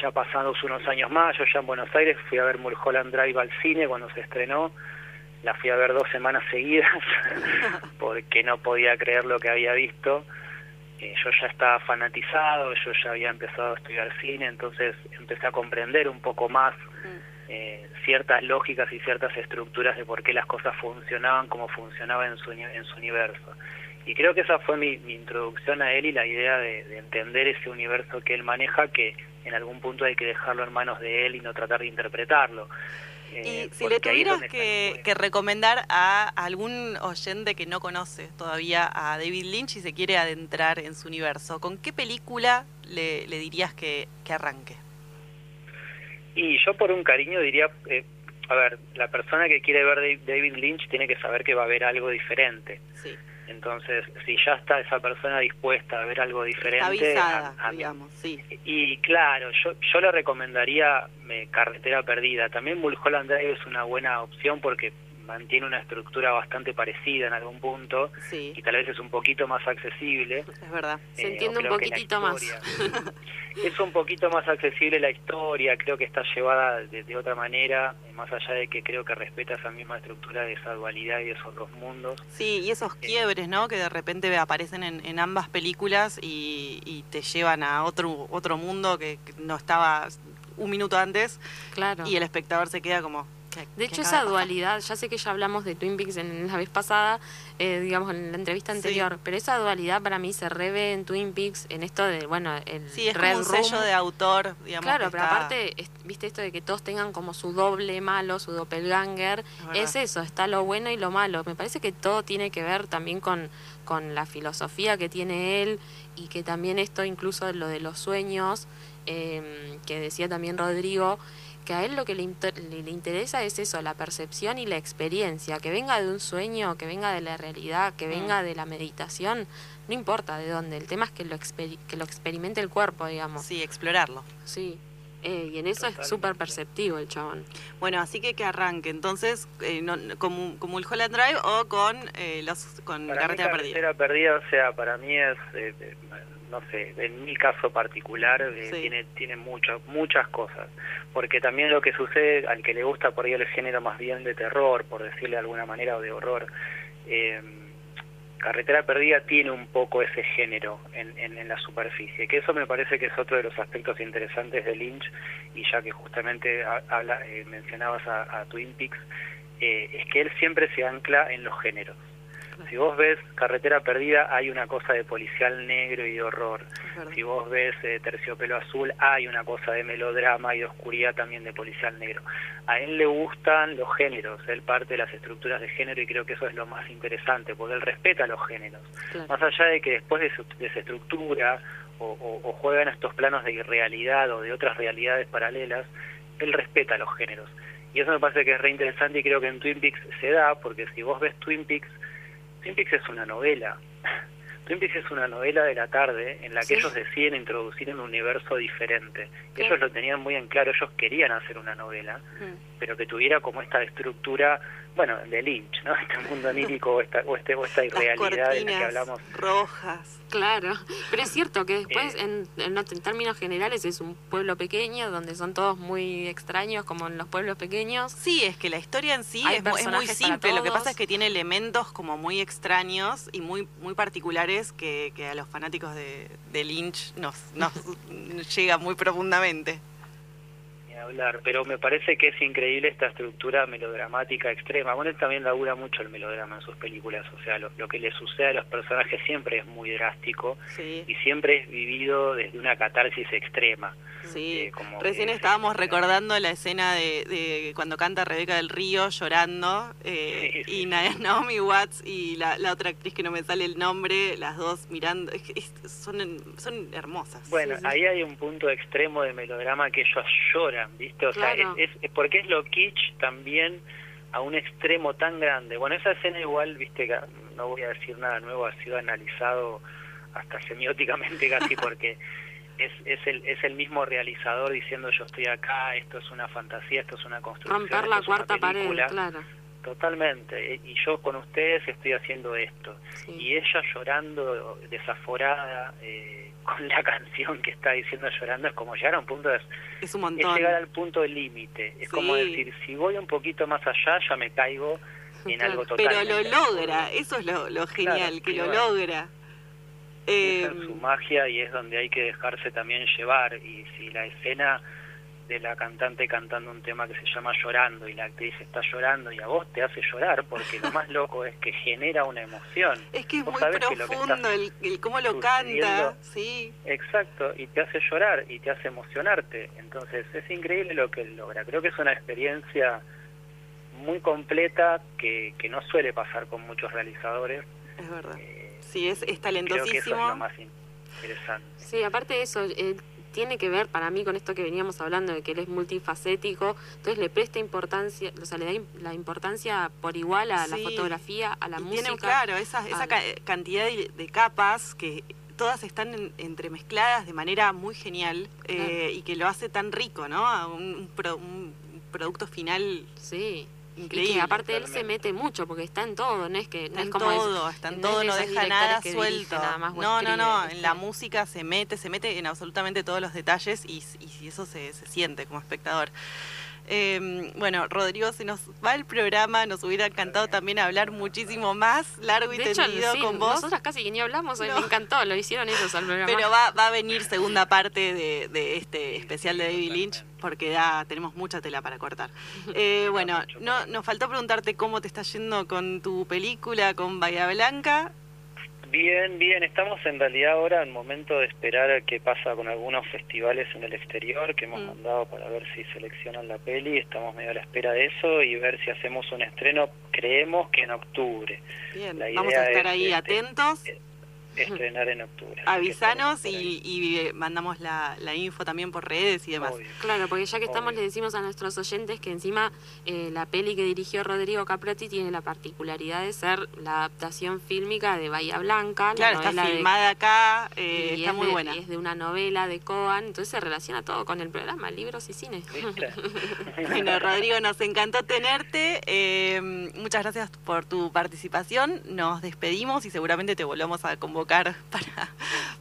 ya pasados unos años más, yo ya en Buenos Aires fui a ver Mulholland Drive al cine cuando se estrenó, la fui a ver dos semanas seguidas porque no podía creer lo que había visto. Eh, yo ya estaba fanatizado, yo ya había empezado a estudiar cine, entonces empecé a comprender un poco más Mm. eh, ciertas lógicas y ciertas estructuras de por qué las cosas funcionaban como funcionaban en su, en su universo. Y creo que esa fue mi, mi introducción a él y la idea de, de entender ese universo que él maneja, que en algún punto hay que dejarlo en manos de él y no tratar de interpretarlo. Eh, Y si le tuvieras que, recomendar a algún oyente que no conoce todavía a David Lynch y se quiere adentrar en su universo, ¿con qué película le, le dirías que, que arranque? Y yo por un cariño diría, eh, a ver, la persona que quiere ver David Lynch tiene que saber que va a haber algo diferente. Sí, Entonces, si ya está esa persona dispuesta a ver algo diferente, avisada, a- digamos, sí. y claro, yo, yo le recomendaría eh, Carretera Perdida. También Mulholland Drive es una buena opción porque mantiene una estructura bastante parecida en algún punto Sí, y tal vez es un poquito más accesible. es verdad. Se Eh, entiende un poquitito más. es un poquito más accesible la historia, creo que está llevada de, de otra manera, más allá de que creo que respeta esa misma estructura de esa dualidad y de esos dos mundos. Sí, y esos Eh. quiebres, ¿no? Que de repente aparecen en, en ambas películas y, y te llevan a otro otro mundo que, que no estaba un minuto antes Claro. y el espectador se queda como... ¿qué- De hecho, esa de dualidad, ya sé que ya hablamos de Twin Peaks en la vez pasada, eh, digamos, en la entrevista Sí. anterior, pero esa dualidad para mí se revé en Twin Peaks, en esto de, bueno, el Sí, es Red como un Room. sello de autor, digamos. Claro, pero está- aparte, es- viste esto de que todos tengan como su doble malo, su doppelganger, es eso, está lo bueno y lo malo. Me parece que todo tiene que ver también con, con la filosofía que tiene él y que también esto, incluso lo de los sueños, eh, que decía también Rodrigo, que a él lo que le, inter- le, interesa es eso, la percepción y la experiencia, que venga de un sueño, que venga de la realidad, que Mm. venga de la meditación, no importa de dónde, el tema es que lo, experi- que lo experimente el cuerpo, digamos. Sí, explorarlo. Sí, eh, y en eso es súper perceptivo el chabón. Bueno, así que que arranque. Entonces, eh, no, con, con Mulholland Drive o con eh, los con Para mí Carretera Perdida. Carretera Perdida, o sea, para mí es, eh, eh, no sé, en mi caso particular, eh, Sí. tiene, tiene mucho, muchas cosas. Porque también lo que sucede, al que le gusta por ahí el género más bien de terror, por decirle de alguna manera, o de horror, eh, Carretera Perdida tiene un poco ese género en, en, en la superficie, que eso me parece que es otro de los aspectos interesantes de Lynch, y ya que justamente ha- habla, eh, mencionabas a, a Twin Peaks, eh, es que él siempre se ancla en los géneros. Si vos ves Carretera Perdida, hay una cosa de policial negro y de horror. Si vos ves eh, Terciopelo Azul, hay una cosa de melodrama y de oscuridad también de policial negro. A él le gustan los géneros, él parte de las estructuras de género y creo que eso es lo más interesante, porque él respeta los géneros. Claro. Más allá de que después de, su, desestructura o, o, o juega en estos planos de irrealidad o de otras realidades paralelas, él respeta los géneros. Y eso me parece que es re interesante y creo que en Twin Peaks se da, porque si vos ves Twin Peaks, Peaks es una novela. Twin Peaks es una novela de la tarde en la que Sí. ellos deciden introducir un universo diferente. Ellos lo tenían muy en claro, ellos querían hacer una novela, Mm. pero que tuviera como esta estructura, bueno, de Lynch, ¿no? Este mundo onírico o esta, o este, o esta irrealidad en la que hablamos. rojas. Claro, pero es cierto que después, Eh. en, en, términos generales, es un pueblo pequeño donde son todos muy extraños, como en los pueblos pequeños. Sí, es que la historia en sí es, es muy simple. Lo que pasa es que tiene elementos como muy extraños y muy muy particulares que, que a los fanáticos de, de Lynch nos, nos llega muy profundamente. Ni hablar, pero me parece que es increíble esta estructura melodramática extrema. Bueno, él también labura mucho el melodrama en sus películas, o sea, lo, lo que le sucede a los personajes siempre es muy drástico Sí, y siempre es vivido desde una catarsis extrema. Sí. como Recién que- estábamos recordando la escena de, de cuando canta Rebeca del Río llorando eh, Sí, sí, y Na- Naomi Watts y la, la otra actriz que no me sale el nombre, las dos mirando, es son, son hermosas. Bueno, ahí hay un punto extremo de melodrama que ellos lloran, ¿viste? O sea, Claro. es, es- es porque es lo kitsch también a un extremo tan grande. Bueno, esa escena igual, ¿viste? No voy a decir nada nuevo, ha sido analizado hasta semióticamente casi porque es, es, el, es el mismo realizador diciendo yo estoy acá, esto es una fantasía, esto es una construcción. Romper la cuarta pared, película". claro. Totalmente, y yo con ustedes estoy haciendo esto. Sí. Y ella llorando, desaforada, eh, con la canción que está diciendo llorando, es como llegar a un punto, de, es Es un montón. llegar al punto del límite. Es como decir, si voy un poquito más allá, ya me caigo en Claro. algo Pero totalmente. lo logra, eso es lo, lo genial, Claro, que lo bueno. logra. Eh, es su magia y es donde hay que dejarse también llevar. Y si la escena de la cantante cantando un tema que se llama Llorando y la actriz está llorando y a vos te hace llorar, porque lo más loco es que genera una emoción. es que es muy profundo el, el cómo lo canta, sí. Exacto, y te hace llorar y te hace emocionarte. Entonces es increíble lo que él logra. Creo que es una experiencia muy completa que, que no suele pasar con muchos realizadores. Es verdad. Eh, Sí, es, es creo que eso es talentosísimo. lo más interesante. Sí, aparte de eso, eh, tiene que ver para mí con esto que veníamos hablando, de que él es multifacético, entonces le presta importancia, o sea, le da la importancia por igual a la fotografía, a la Y música. tiene, claro, esa, esa ca- cantidad de, de capas que todas están en- entremezcladas de manera muy genial eh, y que lo hace tan rico, ¿no? A un, un pro- un producto final Sí. Increíble. Y que aparte él se mete mucho, porque está en todo, no es que Está no en es como es- todo, está en no todo, es no deja nada suelto. nada más no, no, no, en la música se mete, se mete en absolutamente todos los detalles y, y eso se, se siente como espectador. Eh, bueno, Rodrigo, se nos va el programa, nos hubiera encantado también hablar muchísimo más, largo y De hecho, tendido sí, con vos. nosotras casi que ni hablamos, No. me encantó, lo hicieron ellos al programa. Pero va, va a venir segunda parte de, de este especial de David Lynch porque ya tenemos mucha tela para cortar. Eh, bueno, no, nos faltó preguntarte cómo te está yendo con tu película, con Bahía Blanca. Bien, bien, estamos en realidad ahora en momento de esperar a qué pasa con algunos festivales en el exterior que hemos Mm. mandado para ver si seleccionan la peli, estamos medio a la espera de eso y ver si hacemos un estreno, creemos que en octubre, Bien, La vamos idea a estar es, ahí este, atentos. Estrenar en octubre. Avisanos y, y, mandamos la, la info también por redes y demás. Obvio. Claro, porque ya que estamos Obvio. le decimos a nuestros oyentes que encima eh, la peli que dirigió Rodrigo Caprotti tiene la particularidad de ser la adaptación fílmica de Bahía Blanca, Claro, la está de- filmada acá, eh, y está es muy de- buena. y es de una novela de Coan, entonces se relaciona todo con el programa, libros y cine. Bueno, Rodrigo, nos encantó tenerte. eh, muchas gracias por tu participación. Nos despedimos y seguramente te volvamos a convocar para,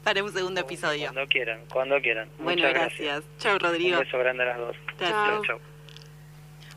para un segundo episodio. Cuando quieran, cuando quieran. Bueno, Muchas gracias. Chao, Un Rodrigo. beso grande a las dos. Gracias. Chao. Chau.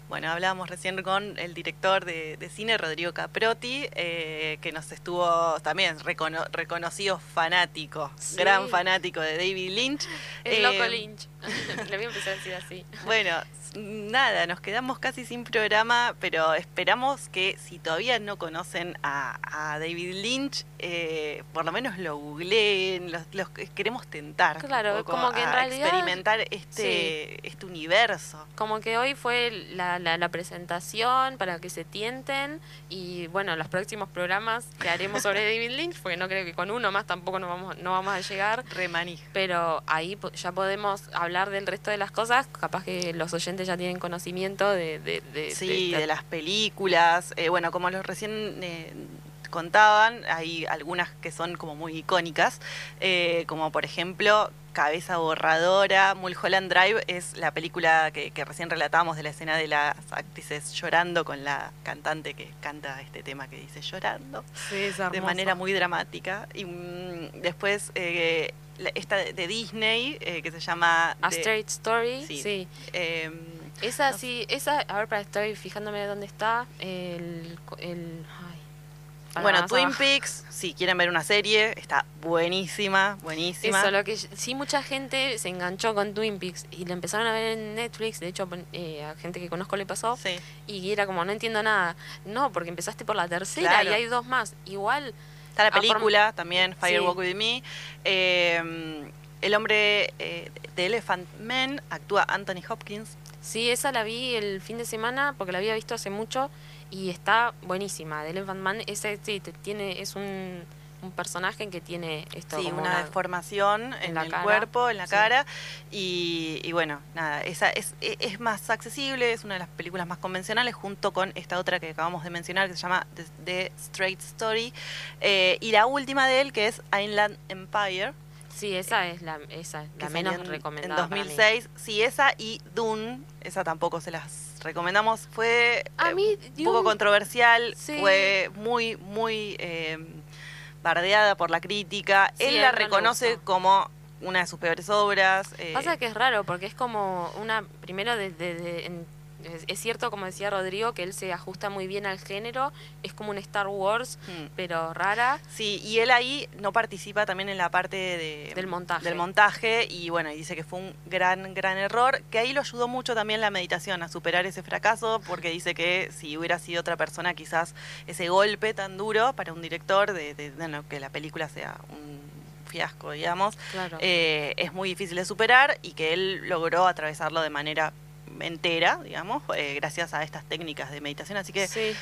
Bueno, hablábamos recién con el director de, de cine, Rodrigo Caprotti, eh, que nos estuvo también recono- reconocido fanático, Sí. gran fanático de David Lynch. Es Eh, loco Lynch. Le voy a empezar a decir así. Bueno, nada, nos quedamos casi sin programa, pero esperamos que si todavía no conocen a, a David Lynch, eh, por lo menos lo googleen, los, los queremos tentar. Claro, como que en realidad- experimentar este, este universo. Como que hoy fue la, la, la presentación para que se tienten y bueno, los próximos programas que haremos sobre David Lynch, porque no creo que con uno más tampoco nos vamos, no vamos a llegar, Remanija. pero ahí ya podemos hablar del resto de las cosas, capaz que los oyentes ya tienen conocimiento de... de, de- Sí, de- de las películas. Eh, bueno, como los recién eh, contaban, hay algunas que son como muy icónicas, eh, como por ejemplo Cabeza Borradora, Mulholland Drive es la película que, que recién relatamos de la escena de las actrices llorando con la cantante que canta este tema que dice llorando Sí, de manera muy dramática. Y mm, después eh, esta de Disney eh, que se llama... A Straight Story, Sí. sí. Esa sí, esa, a ver, para estoy fijándome dónde está, el... el ay, Bueno, Twin abajo. Peaks, si quieren ver una serie, está buenísima, buenísima. Eso, lo que sí mucha gente se enganchó con Twin Peaks y la empezaron a ver en Netflix, de hecho eh, a gente que conozco le pasó Sí. y era como no entiendo nada. No, porque empezaste por la tercera Claro. y hay dos más. Igual, Está la Ah, por- película también, Fire Sí. Walk With Me. Eh, el hombre eh, de Elephant Man actúa Anthony Hopkins. Sí, esa la vi el fin de semana porque la había visto hace mucho y está buenísima. De Elephant Man, ese sí, tiene, es un, un personaje que tiene esto Sí, como una, deformación en, el cara. cuerpo, en la Sí. cara. Y, y bueno, nada, esa es, e- es más accesible, es una de las películas más convencionales, junto con esta otra que acabamos de mencionar, que se llama The, The Straight Story. Eh, y la última de él, que es Inland Empire. Sí, esa es la, esa, la menos en- recomendada. En para mí. 2006. Sí, esa y Dune, esa tampoco se las recomendamos. Fue A eh, mí, un poco controversial, Sí. fue muy, muy eh, bardeada por la crítica. Sí, Él la reconoce como una de sus peores obras. eh, Pasa que es raro porque es como una, primero de, de- de- en- es, es cierto como decía Rodrigo que él se ajusta muy bien al género, es como un Star Wars mm. pero rara. Sí, y él ahí no participa también en la parte de, Del montaje. Del montaje y bueno, y dice que fue un gran, gran error, que ahí lo ayudó mucho también la meditación a superar ese fracaso, porque dice que si hubiera sido otra persona quizás ese golpe tan duro para un director de, que la película sea un fiasco, digamos, Claro. eh, es muy difícil de superar y que él logró atravesarlo de manera entera, digamos, eh, gracias a estas técnicas de meditación, así que sí.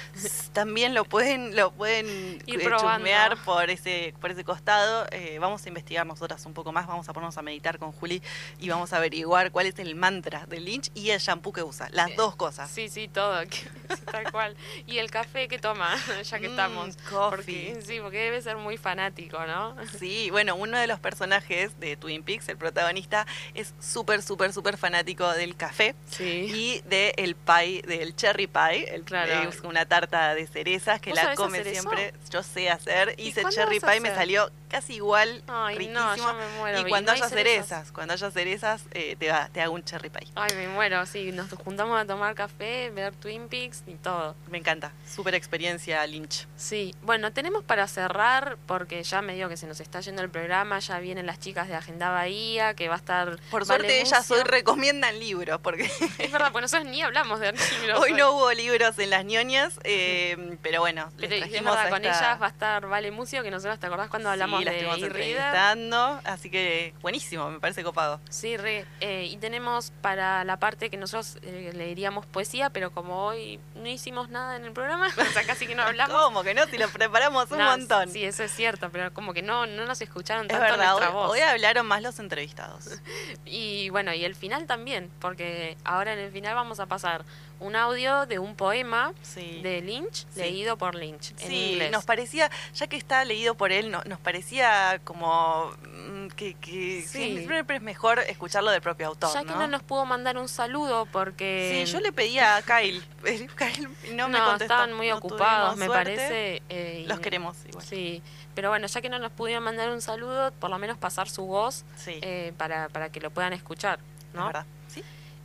También lo pueden lo pueden Ir eh, chusmear por ese por ese costado Eh, vamos a investigar nosotras un poco más vamos a ponernos a meditar con Juli y vamos a averiguar cuál es el mantra de Lynch y el shampoo que usa las dos cosas Sí, sí, todo, tal cual. Y el café que toma, ya que Mm, estamos. coffee. Porque, sí, porque debe ser muy fanático, ¿no? Sí, bueno, uno de los personajes de Twin Peaks, el protagonista, es súper, súper, súper fanático del café Sí. Y del pie, del cherry pie, el, Claro. es una tarta de cerezas que ¿Vos la come eso? siempre. Yo sé hacer, ¿Y hice cherry pie, me salió casi igual, Ay, riquísimo. no, me muero. y ¿Y cuando no haya cerezas? cerezas, cuando haya cerezas, eh, te, va- te hago un cherry pie. Ay, me muero, sí, nos juntamos a tomar café, ver Twin Peaks y todo. Me encanta, súper experiencia Lynch. Sí, bueno, tenemos para cerrar, porque ya me digo que se nos está yendo el programa, ya vienen las chicas de Agenda Bahía, que va a estar... Por suerte ellas hoy recomiendan libros, porque Es verdad, pues nosotros ni hablamos de libros. hoy no hubo libros en las ñoñas, eh, pero bueno, les Pero es trajimos verdad, con esta- ellas va a estar Vale Mucio, que nosotros, ¿te acordás cuando hablamos sí, la de estuvimos entrevistando, así que buenísimo, me parece copado. Sí, re. Eh, y tenemos para la parte que nosotros eh, leeríamos poesía, pero como hoy no hicimos nada en el programa, o sea, casi que no hablamos. ¿Cómo que no? Si lo preparamos un No, montón. Sí, eso es cierto, pero como que no, no nos escucharon es tanto verdad, hoy, nuestra voz. hoy hablaron más los entrevistados. Y bueno, y el final también, porque ahora en el final vamos a pasar un audio de un poema Sí. de Lynch, Sí. leído por Lynch en Sí, inglés. nos parecía, ya que está leído por él, no- nos parecía como mm, que, siempre es mejor escucharlo del propio autor, ya que no nos pudo mandar un saludo porque... Sí, yo le pedía a Kyle, Kyle no, me no, contestó. estaban muy No ocupados, me suerte. parece. eh, Los queremos igual. Sí, pero bueno, ya que no nos pudieron mandar un saludo, por lo menos pasar su voz eh, para, para que lo puedan escuchar, es ¿no? verdad.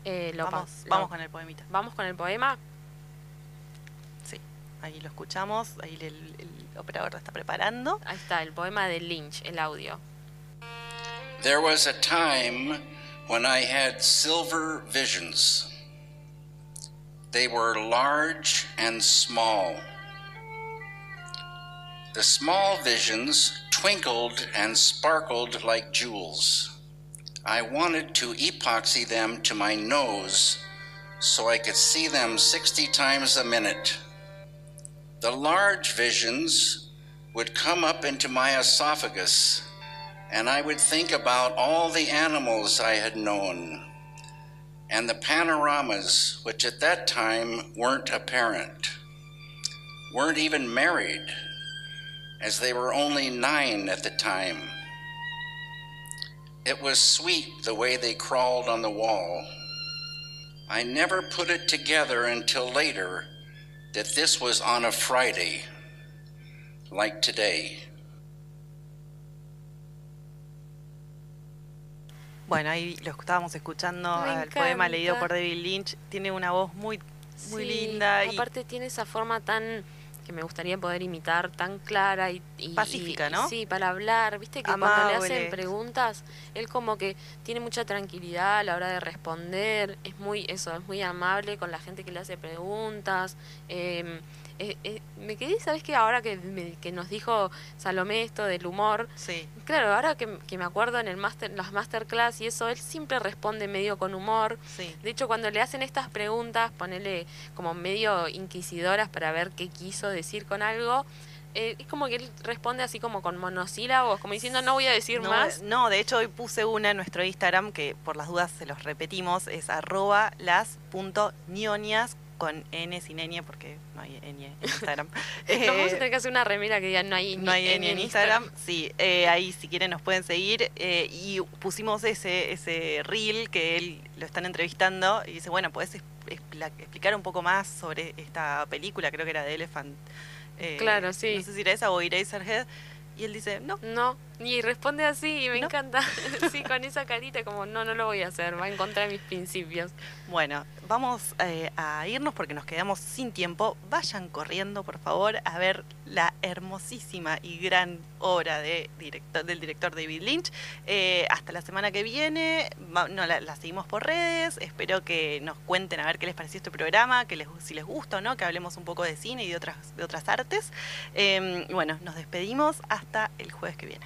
Eh, lo vamos, pas- vamos lo- con el poemita. vamos con el poema. Sí, ahí lo escuchamos, ahí el, el operador lo está preparando. Ahí está, el poema de Lynch, el audio. There was a time when I had silver visions. They were large and small. The small visions twinkled and sparkled like jewels. I wanted to epoxy them to my nose so I could see them 60 times a minute. The large visions would come up into my esophagus, and I would think about all the animals I had known and the panoramas, which at that time weren't apparent, weren't even married, as they were only nine at the time. It was sweet the way they crawled on the wall. I never put it together until later that this was on a Friday, like today. Bueno, ahí lo estábamos escuchando, Me el poema leído por David Lynch. Tiene una voz muy, muy Sí, linda y Aparte tiene esa forma tan que me gustaría poder imitar, tan clara y, y- Pacífica, y- ¿no? Sí, para hablar, viste que cuando le hacen preguntas, él como que tiene mucha tranquilidad a la hora de responder, es muy eso, es muy amable con la gente que le hace preguntas. eh, eh, eh, me quedé, ¿sabes qué? Ahora que, me- que nos dijo Salomé esto del humor, sí, claro, ahora que, que me acuerdo en el master, las masterclass y eso, él siempre responde medio con humor. sí. De hecho, cuando le hacen estas preguntas, ponele como medio inquisidoras para ver qué quiso decir con algo, eh, es como que él responde así como con monosílabos, como diciendo no voy a decir No, más. no, de hecho hoy puse una en nuestro Instagram que por las dudas se los repetimos, es arroba las.nionias con N sin ñ porque no hay ñ en Instagram. Nos vamos a Eh, tener que hacer una remera que diga no hay no hay en Instagram. Sí, eh, ahí si quieren nos pueden seguir. eh, y pusimos ese, ese reel que él lo están entrevistando y dice, bueno, ¿puedes expla- explicar un poco más sobre esta película? Creo que era de Elephant. eh, Claro, sí. No sé si era esa o Eraserhead. Y él dice, no, No, y responde así y me No. encanta. sí, con esa carita como no, no lo voy a hacer, va en contra de mis principios. Bueno, vamos eh, a irnos porque nos quedamos sin tiempo. Vayan corriendo, por favor, a ver la hermosísima y gran obra de director, del director David Lynch. Eh, hasta la semana que viene, va- no, la, la seguimos por redes. Espero que nos cuenten a ver qué les pareció este programa, que les, si les gusta o no, que hablemos un poco de cine y de otras, de otras artes. Eh, bueno, nos despedimos hasta el jueves que viene.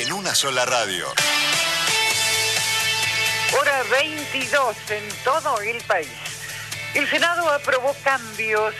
en una sola radio. Hora 22 en todo el país. El Senado aprobó cambios